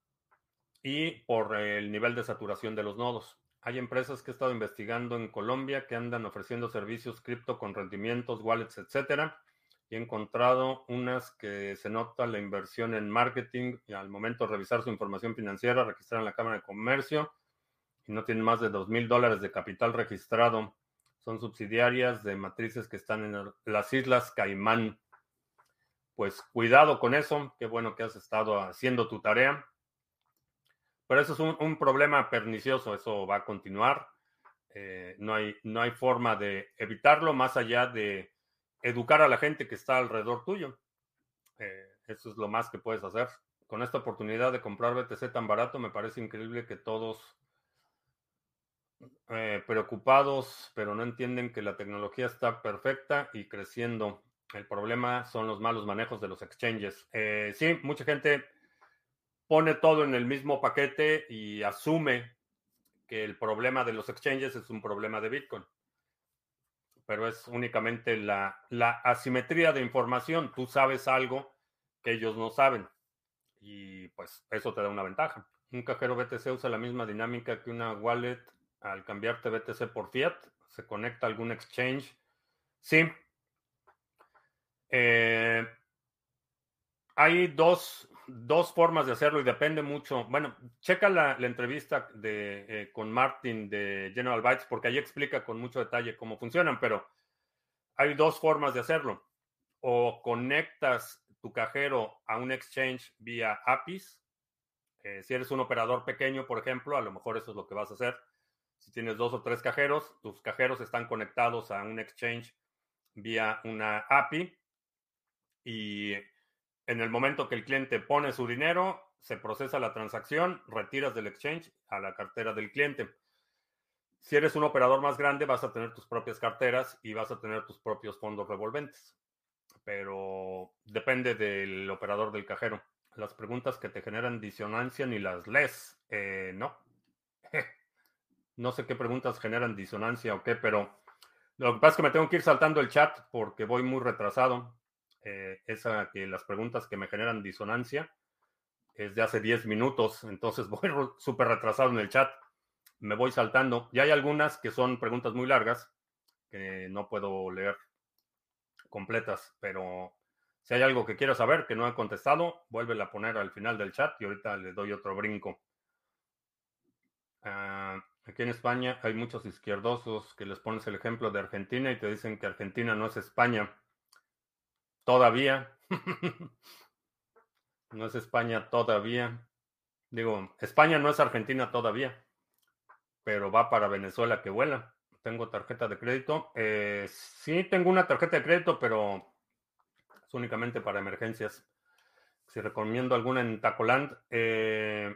y por el nivel de saturación de los nodos. Hay empresas que he estado investigando en Colombia que andan ofreciendo servicios cripto con rendimientos, wallets, etcétera. Y he encontrado unas que se nota la inversión en marketing y al momento de revisar su información financiera, registrar en la Cámara de Comercio y no tienen más de dos mil dólares de capital registrado. Son subsidiarias de matrices que están en las Islas Caimán. Pues cuidado con eso. Qué bueno que has estado haciendo tu tarea. Pero eso es un, problema pernicioso. Eso va a continuar. Eh, no, hay, no hay forma de evitarlo más allá de educar a la gente que está alrededor tuyo. Eh, eso es lo más que puedes hacer. Con esta oportunidad de comprar BTC tan barato, me parece increíble que todos eh, preocupados, pero no entienden que la tecnología está perfecta y creciendo. El problema son los malos manejos de los exchanges. Eh, sí, mucha gente pone todo en el mismo paquete y asume que el problema de los exchanges es un problema de Bitcoin. Pero es únicamente la, la asimetría de información. Tú sabes algo que ellos no saben. Y pues eso te da una ventaja. Un cajero BTC usa la misma dinámica que una wallet al cambiarte BTC por fiat, se conecta a algún exchange. Sí. Eh, hay dos, formas de hacerlo y depende mucho. Bueno, checa la, entrevista de, eh, con Martin de General Bytes porque ahí explica con mucho detalle cómo funcionan, pero hay dos formas de hacerlo. O conectas tu cajero a un exchange vía APIs. Eh, si eres un operador pequeño, por ejemplo, a lo mejor eso es lo que vas a hacer si tienes dos o tres cajeros, tus cajeros están conectados a un exchange vía una API y en el momento que el cliente pone su dinero, se procesa la transacción, retiras del exchange a la cartera del cliente. Si eres un operador más grande, vas a tener tus propias carteras y vas a tener tus propios fondos revolventes. Pero depende del operador del cajero. Las preguntas que te generan disonancia ni las lees. Eh, no. No sé qué preguntas generan disonancia o qué, pero lo que pasa es que me tengo que ir saltando el chat porque voy muy retrasado. Eh, esa que las preguntas que me generan disonancia es de hace 10 minutos, entonces voy súper retrasado en el chat. Me voy saltando. Y hay algunas que son preguntas muy largas que no puedo leer completas, pero si hay algo que quiero saber que no he contestado, vuélvela a poner al final del chat y ahorita le doy otro brinco. Ah, Aquí en España hay muchos izquierdosos que les pones el ejemplo de Argentina y te dicen que Argentina no es España. Todavía. no es España todavía. Digo, España no es Argentina todavía, pero va para Venezuela que vuela. Tengo tarjeta de crédito. Eh, sí, tengo una tarjeta de crédito, pero es únicamente para emergencias. Si recomiendo alguna en Tacoland, eh,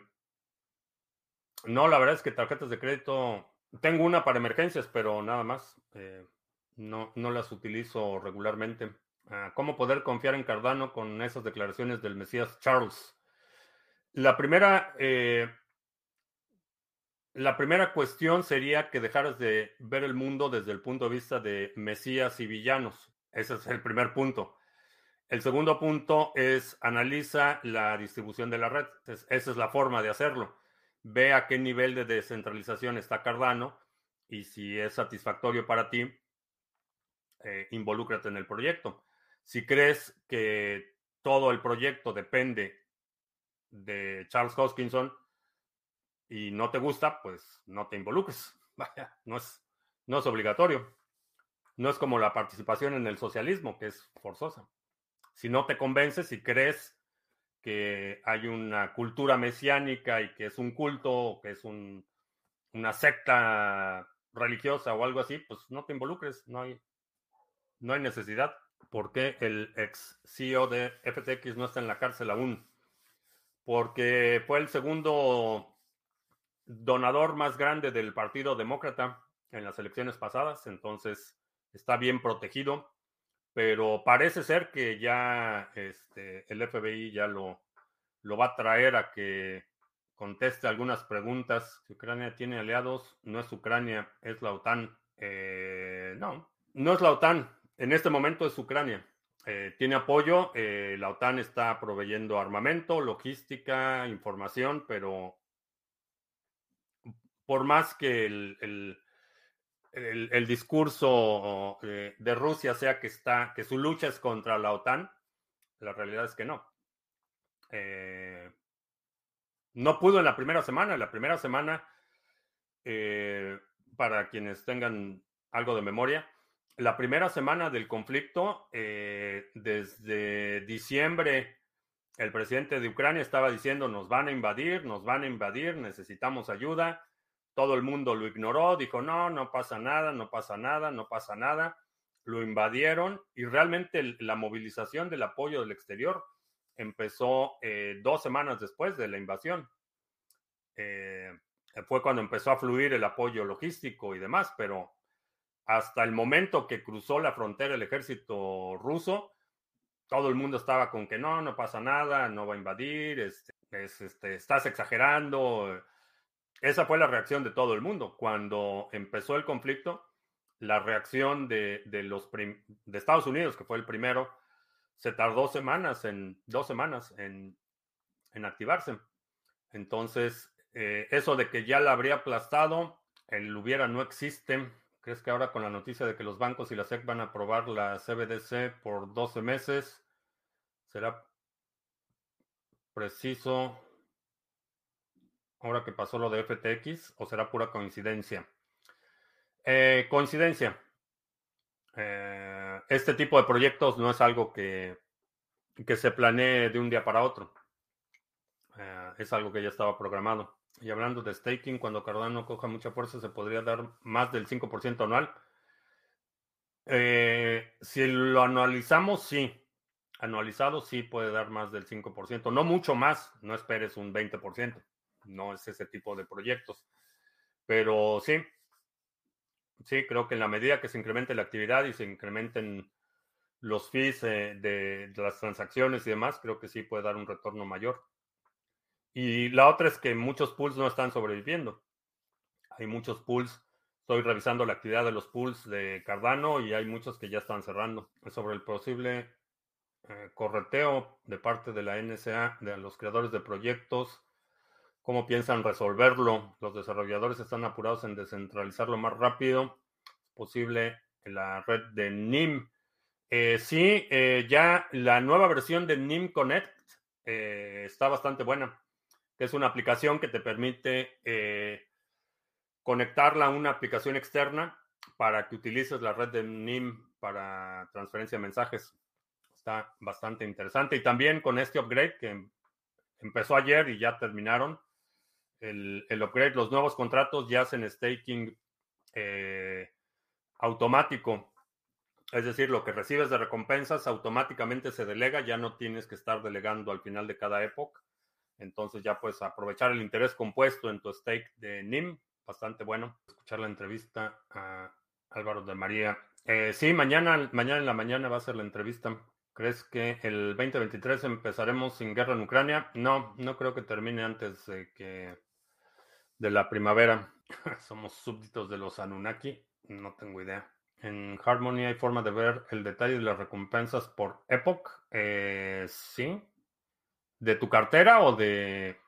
no, la verdad es que tarjetas de crédito, tengo una para emergencias, pero nada más. Eh, no, no las utilizo regularmente. Ah, ¿Cómo poder confiar en Cardano con esas declaraciones del Mesías Charles? La primera, eh, la primera cuestión sería que dejaras de ver el mundo desde el punto de vista de Mesías y villanos. Ese es el primer punto. El segundo punto es analiza la distribución de la red. esa es la forma de hacerlo ve a qué nivel de descentralización está Cardano y si es satisfactorio para ti, eh, involúcrate en el proyecto. Si crees que todo el proyecto depende de Charles Hoskinson y no te gusta, pues no te involucres. Vaya, no es, no es obligatorio. No es como la participación en el socialismo, que es forzosa. Si no te convences, si crees que hay una cultura mesiánica y que es un culto, que es un, una secta religiosa o algo así, pues no te involucres, no hay, no hay necesidad. ¿Por qué el ex CEO de FTX no está en la cárcel aún? Porque fue el segundo donador más grande del Partido Demócrata en las elecciones pasadas, entonces está bien protegido, pero parece ser que ya este, el FBI ya lo, lo va a traer a que conteste algunas preguntas. Ucrania tiene aliados, no es Ucrania, es la OTAN. Eh, no, no es la OTAN. En este momento es Ucrania. Eh, tiene apoyo, eh, la OTAN está proveyendo armamento, logística, información, pero por más que el, el, discurso de Rusia sea que está, que su lucha es contra la OTAN, la realidad es que no. no pudo en la primera semana. En la primera semana, para quienes tengan algo de memoria, la primera semana del conflicto, eh, desde diciembre, el presidente de Ucrania estaba diciendo, nos van a invadir, nos van a invadir, necesitamos ayuda. Todo el mundo lo ignoró, dijo, no, no pasa nada, no pasa nada, no pasa nada. Lo invadieron y realmente la movilización del apoyo del exterior empezó eh, dos semanas después de la invasión. Eh, fue cuando empezó a fluir el apoyo logístico y demás, pero hasta el momento que cruzó la frontera el ejército ruso, todo el mundo estaba con que no, no pasa nada, no va a invadir, este, este, estás exagerando. Esa fue la reacción de todo el mundo. Cuando empezó el conflicto, la reacción de, los Estados Unidos, que fue el primero, se tardó semanas, en dos semanas, en, activarse. Entonces, eh, eso de que ya la habría aplastado, el hubiera no existe ¿Crees que ahora con la noticia de que los bancos y la SEC van a aprobar la CBDC por 12 meses, será preciso ahora que pasó lo de FTX o será pura coincidencia? Eh, coincidencia. Eh, este tipo de proyectos no es algo que, que se planee de un día para otro. Eh, es algo que ya estaba programado. Y hablando de staking, cuando Cardano coja mucha fuerza, se podría dar más del 5% anual. Eh, si lo anualizamos, sí. Anualizado sí puede dar más del 5%. No mucho más, no esperes un 20%. No es ese tipo de proyectos. Pero sí, sí, creo que en la medida que se incremente la actividad y se incrementen los fees eh, de las transacciones y demás, creo que sí puede dar un retorno mayor. Y la otra es que muchos pools no están sobreviviendo. Hay muchos pools. Estoy revisando la actividad de los pools de Cardano y hay muchos que ya están cerrando. Sobre el posible eh, correteo de parte de la NSA, de los creadores de proyectos, cómo piensan resolverlo. Los desarrolladores están apurados en descentralizarlo más rápido posible en la red de NIM. Eh, sí, eh, ya la nueva versión de NIM Connect está bastante buena que es una aplicación que te permite eh, conectarla a una aplicación externa para que utilices la red de NIM para transferencia de mensajes. Está bastante interesante. Y también con este upgrade que empezó ayer y ya terminaron, el, upgrade, los nuevos contratos ya hacen staking eh, automático. Es decir, lo que recibes de recompensas automáticamente se delega, ya no tienes que estar delegando al final de cada época. Entonces ya puedes aprovechar el interés compuesto en tu stake de NIM. Bastante bueno. Escuchar la entrevista a Álvaro de María. Eh, sí, mañana, mañana en la mañana va a ser la entrevista. ¿Crees que el 2023 empezaremos sin guerra en Ucrania? No, no creo que termine antes de que de la primavera. Somos súbditos de los Anunnaki. No tengo idea. En Harmony hay forma de ver el detalle de las recompensas por Epoch. Eh, sí, de tu cartera o de...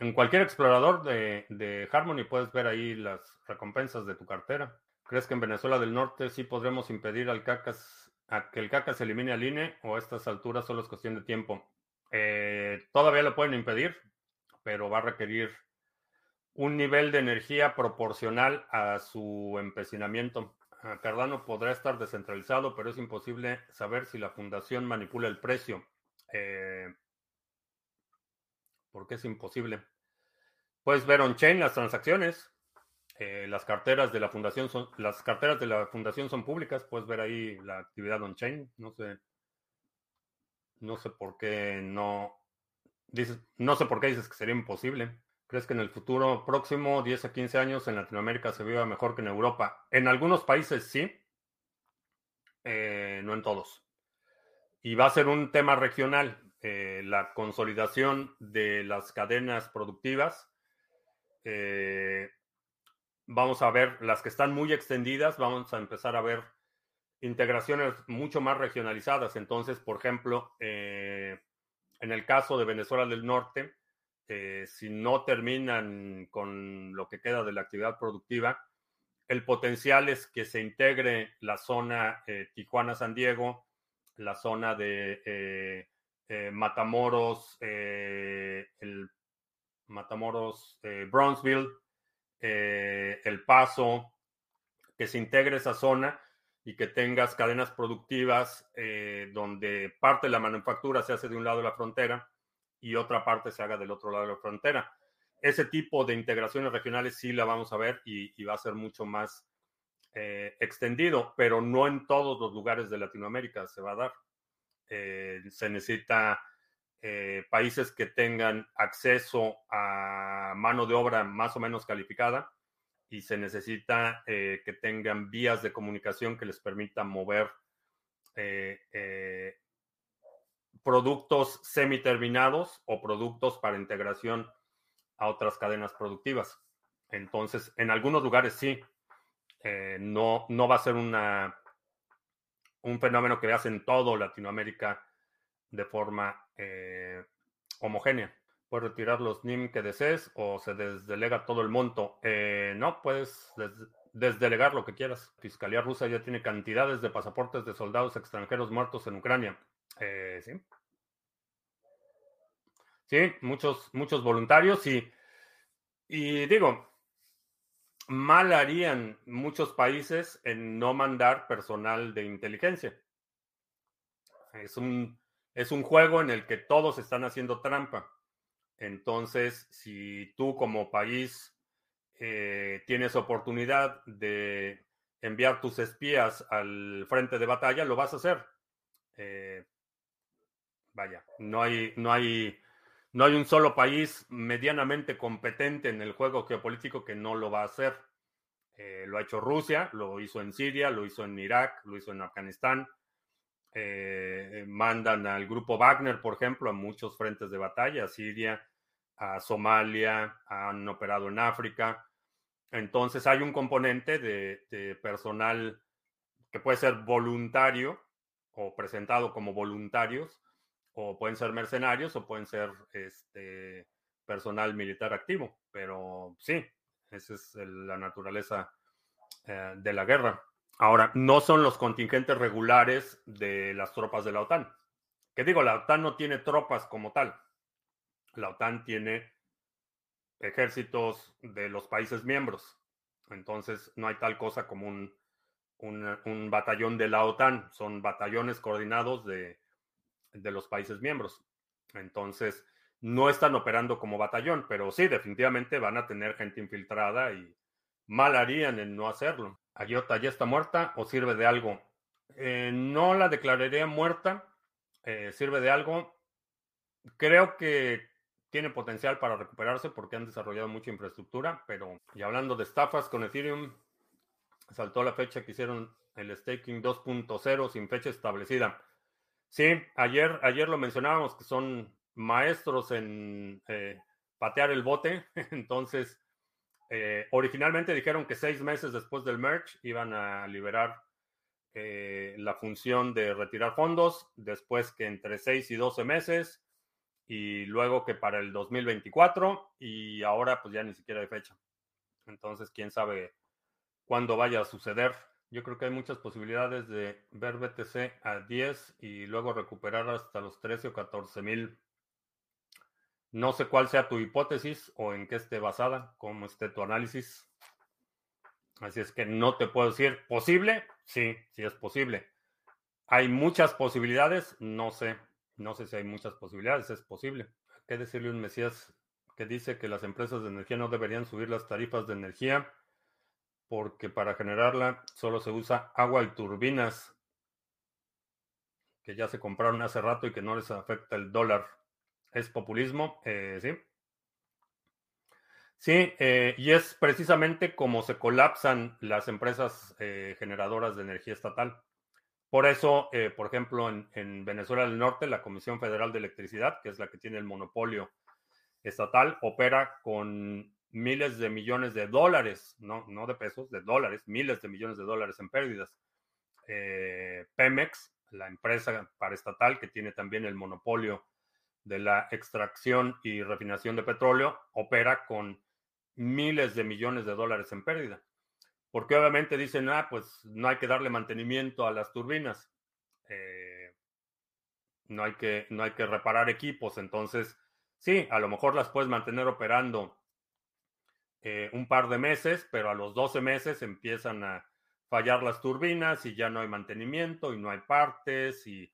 En cualquier explorador de, Harmony puedes ver ahí las recompensas de tu cartera. ¿Crees que en Venezuela del Norte sí podremos impedir al CACAS a que el CACAS elimine al INE o a estas alturas solo es cuestión de tiempo? Eh, todavía lo pueden impedir, pero va a requerir un nivel de energía proporcional a su empecinamiento. Cardano podrá estar descentralizado, pero es imposible saber si la fundación manipula el precio. Eh, ¿Por qué es imposible? Puedes ver on-chain las transacciones. Eh, las carteras de la fundación son las carteras de la fundación son públicas. Puedes ver ahí la actividad on-chain. No sé. No sé por qué no dices, no sé por qué dices que sería imposible. ¿Crees que en el futuro próximo, 10 a 15 años, en Latinoamérica se viva mejor que en Europa? En algunos países sí, eh, no en todos. Y va a ser un tema regional, eh, la consolidación de las cadenas productivas. Eh, vamos a ver las que están muy extendidas, vamos a empezar a ver integraciones mucho más regionalizadas. Entonces, por ejemplo, en el caso de Venezuela del Norte, si no terminan con lo que queda de la actividad productiva, el potencial es que se integre la zona eh, Tijuana-San Diego, la zona de eh, eh, Matamoros, el Matamoros Brownsville, El Paso, que se integre esa zona y que tengas cadenas productivas donde parte de la manufactura se hace de un lado de la frontera y otra parte se haga del otro lado de la frontera. Ese tipo de integraciones regionales sí la vamos a ver y, va a ser mucho más eh, extendido, pero no en todos los lugares de Latinoamérica se va a dar. Eh, se necesita eh, países que tengan acceso a mano de obra más o menos calificada y se necesita que tengan vías de comunicación que les permitan mover productos semiterminados o productos para integración a otras cadenas productivas. Entonces, en algunos lugares sí, eh, no, no va a ser una, un fenómeno que veas en todo Latinoamérica de forma eh, homogénea. Puedes retirar los NIM que desees o se desdelega todo el monto. Eh, no, puedes desdelegar lo que quieras. Fiscalía rusa ya tiene cantidades de pasaportes de soldados extranjeros muertos en Ucrania. Sí. Sí, muchos, muchos voluntarios y, y digo, mal harían muchos países en no mandar personal de inteligencia. Es un, es un juego en el que todos están haciendo trampa. Entonces, si tú como país eh, tienes oportunidad de enviar tus espías al frente de batalla, lo vas a hacer. Eh, vaya, no hay, no hay, no hay un solo país medianamente competente en el juego geopolítico que no lo va a hacer. Eh, lo ha hecho Rusia, lo hizo en Siria, lo hizo en Irak, lo hizo en Afganistán. Eh, mandan al grupo Wagner, por ejemplo, a muchos frentes de batalla, a Siria, a Somalia, han operado en África. Entonces hay un componente de personal que puede ser voluntario o presentado como voluntarios o pueden ser mercenarios o pueden ser este, personal militar activo, pero sí, esa es la naturaleza eh, de la guerra. Ahora, no son los contingentes regulares de las tropas de la OTAN. Que digo, la OTAN no tiene tropas como tal. La OTAN tiene ejércitos de los países miembros. Entonces, no hay tal cosa como un, un batallón de la OTAN. Son batallones coordinados de de los países miembros. Entonces, no están operando como batallón, pero sí, definitivamente van a tener gente infiltrada y mal harían en no hacerlo. Ayota ya está muerta o sirve de algo. Eh, no la declararía muerta, eh, sirve de algo. Creo que tiene potencial para recuperarse porque han desarrollado mucha infraestructura, pero y hablando de estafas con Ethereum, saltó la fecha que hicieron el staking 2.0 sin fecha establecida. Sí, ayer, ayer lo mencionábamos que son maestros en eh, patear el bote. Entonces, eh, originalmente dijeron que seis meses después del merge iban a liberar eh, la función de retirar fondos, después que entre seis y doce meses, y luego que para el 2024, y ahora pues ya ni siquiera hay fecha. Entonces, quién sabe cuándo vaya a suceder. Yo creo que hay muchas posibilidades de ver BTC a 10 y luego recuperar hasta los 13 o 14 mil. No sé cuál sea tu hipótesis o en qué esté basada, cómo esté tu análisis. Así es que no te puedo decir, ¿posible? Sí, sí es posible. ¿Hay muchas posibilidades? No sé. No sé si hay muchas posibilidades, es posible. ¿Qué decirle un Mesías que dice que las empresas de energía no deberían subir las tarifas de energía porque para generarla solo se usa agua y turbinas que ya se compraron hace rato y que no les afecta el dólar. ¿Es populismo? Eh, sí. Sí, eh, y es precisamente como se colapsan las empresas eh, generadoras de energía estatal. Por eso, por ejemplo, en, en, Venezuela del Norte, la Comisión Federal de Electricidad, que es la que tiene el monopolio estatal, opera con miles de millones de dólares, no, no de pesos, de dólares, miles de millones de dólares en pérdidas. Pemex la empresa paraestatal que tiene también el monopolio de la extracción y refinación de petróleo, opera con miles de millones de dólares en pérdida. Porque obviamente dicen, ah, pues no hay que darle mantenimiento a las turbinas, eh, no, hay que, no hay que reparar equipos, entonces sí, a lo mejor las puedes mantener operando eh, un par de meses, pero a los 12 meses empiezan a fallar las turbinas y ya no hay mantenimiento y no hay partes y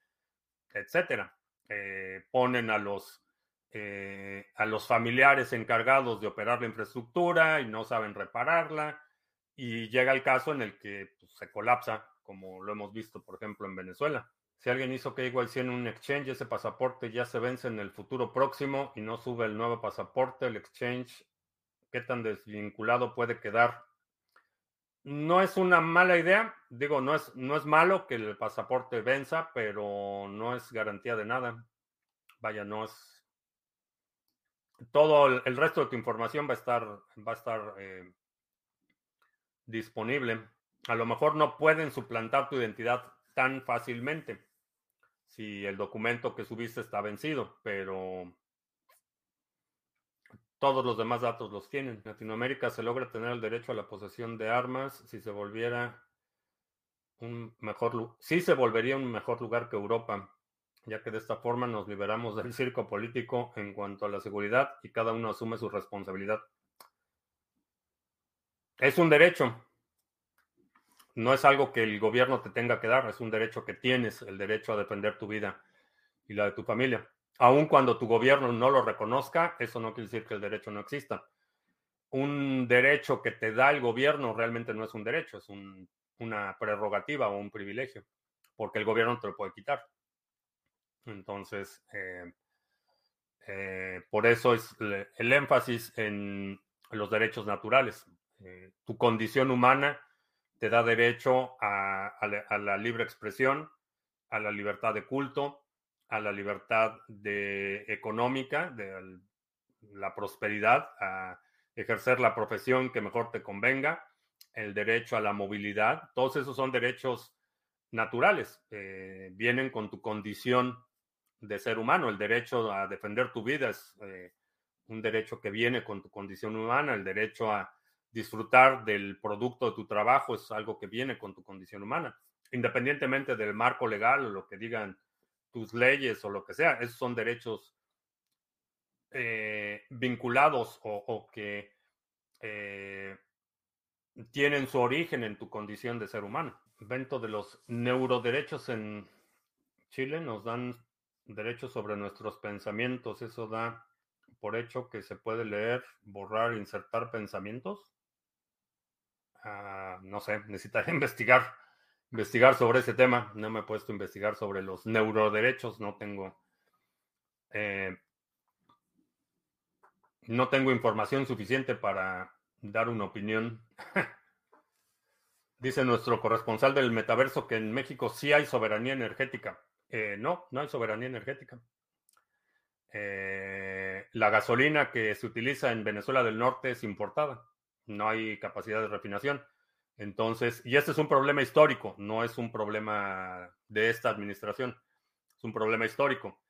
etcétera. Eh, ponen a los eh, a los familiares encargados de operar la infraestructura y no saben repararla y llega el caso en el que pues, se colapsa, como lo hemos visto, por ejemplo, en Venezuela. Si alguien hizo que igual si en un exchange, ese pasaporte ya se vence en el futuro próximo y no sube el nuevo pasaporte, el exchange, ¿qué tan desvinculado puede quedar? No es una mala idea, digo, no es, no es malo que el pasaporte venza, pero no es garantía de nada. Vaya, no es. Todo el, resto de tu información va a estar, va a estar eh, disponible. A lo mejor no pueden suplantar tu identidad tan fácilmente si el documento que subiste está vencido, pero todos los demás datos los tienen. En Latinoamérica se logra tener el derecho a la posesión de armas si se volviera un mejor sí se volvería un mejor lugar que Europa, ya que de esta forma nos liberamos del circo político en cuanto a la seguridad y cada uno asume su responsabilidad. Es un derecho. No es algo que el gobierno te tenga que dar, es un derecho que tienes, el derecho a defender tu vida y la de tu familia. Aun cuando tu gobierno no lo reconozca, eso no quiere decir que el derecho no exista. Un derecho que te da el gobierno realmente no es un derecho, es una prerrogativa o un privilegio, porque el gobierno te lo puede quitar. Entonces, eh, eh, por eso es el énfasis en los derechos naturales. Eh, tu condición humana te da derecho a la libre expresión, a la libertad de culto, a la libertad de, económica, de la prosperidad, a ejercer la profesión que mejor te convenga, el derecho a la movilidad, todos esos son derechos naturales, eh, vienen con tu condición de ser humano, el derecho a defender tu vida es eh, un derecho que viene con tu condición humana, el derecho a disfrutar del producto de tu trabajo es algo que viene con tu condición humana, independientemente del marco legal o lo que digan tus leyes o lo que sea, esos son derechos eh, vinculados o, que eh, tienen su origen en tu condición de ser humano. Evento de los neuroderechos en Chile nos dan derechos sobre nuestros pensamientos. Eso da por hecho que se puede leer, borrar, insertar pensamientos. Ah, no sé, necesitaría investigar investigar sobre ese tema. No me he puesto a investigar sobre los neuroderechos. No tengo. Eh, no tengo información suficiente para dar una opinión. Dice nuestro corresponsal del metaverso que en México sí hay soberanía energética. Eh, no, no hay soberanía energética. Eh, la gasolina que se utiliza en Venezuela del Norte es importada. No hay capacidad de refinación. Entonces, y este es un problema histórico, no es un problema de esta administración, es un problema histórico.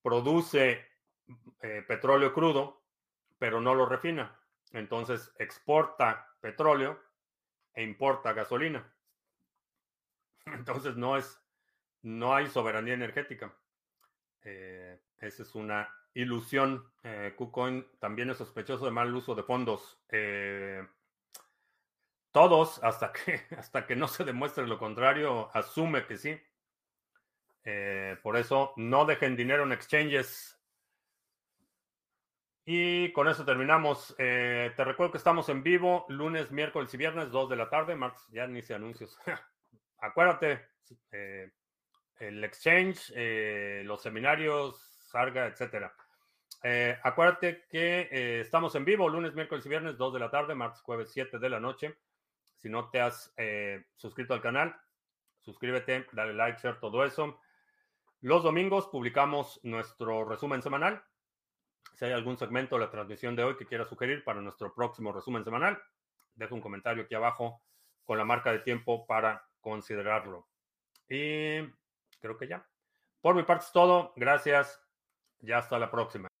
Produce eh, petróleo crudo, pero no lo refina. Entonces, exporta petróleo e importa gasolina. Entonces, no es, no hay soberanía energética. Eh, esa es una ilusión. Eh, KuCoin también es sospechoso de mal uso de fondos. Eh, todos, hasta que, hasta que no se demuestre lo contrario, asume que sí. Eh, por eso no dejen dinero en exchanges. Y con eso terminamos. Eh, te recuerdo que estamos en vivo lunes, miércoles y viernes, 2 de la tarde. Marx, ya ni se anuncios. Acuérdate, eh, el exchange, los seminarios, Sarga, etcétera. acuérdate que estamos en vivo lunes, miércoles y viernes, 2 de la tarde, martes, jueves, 7 de la noche. Si no te has suscrito al canal, suscríbete, dale like, share, todo eso. Los domingos publicamos nuestro resumen semanal. Si hay algún segmento de la transmisión de hoy que quiera sugerir para nuestro próximo resumen semanal, deja un comentario aquí abajo con la marca de tiempo para considerarlo. Y creo que ya. Por mi parte es todo. Gracias. Ya hasta la próxima.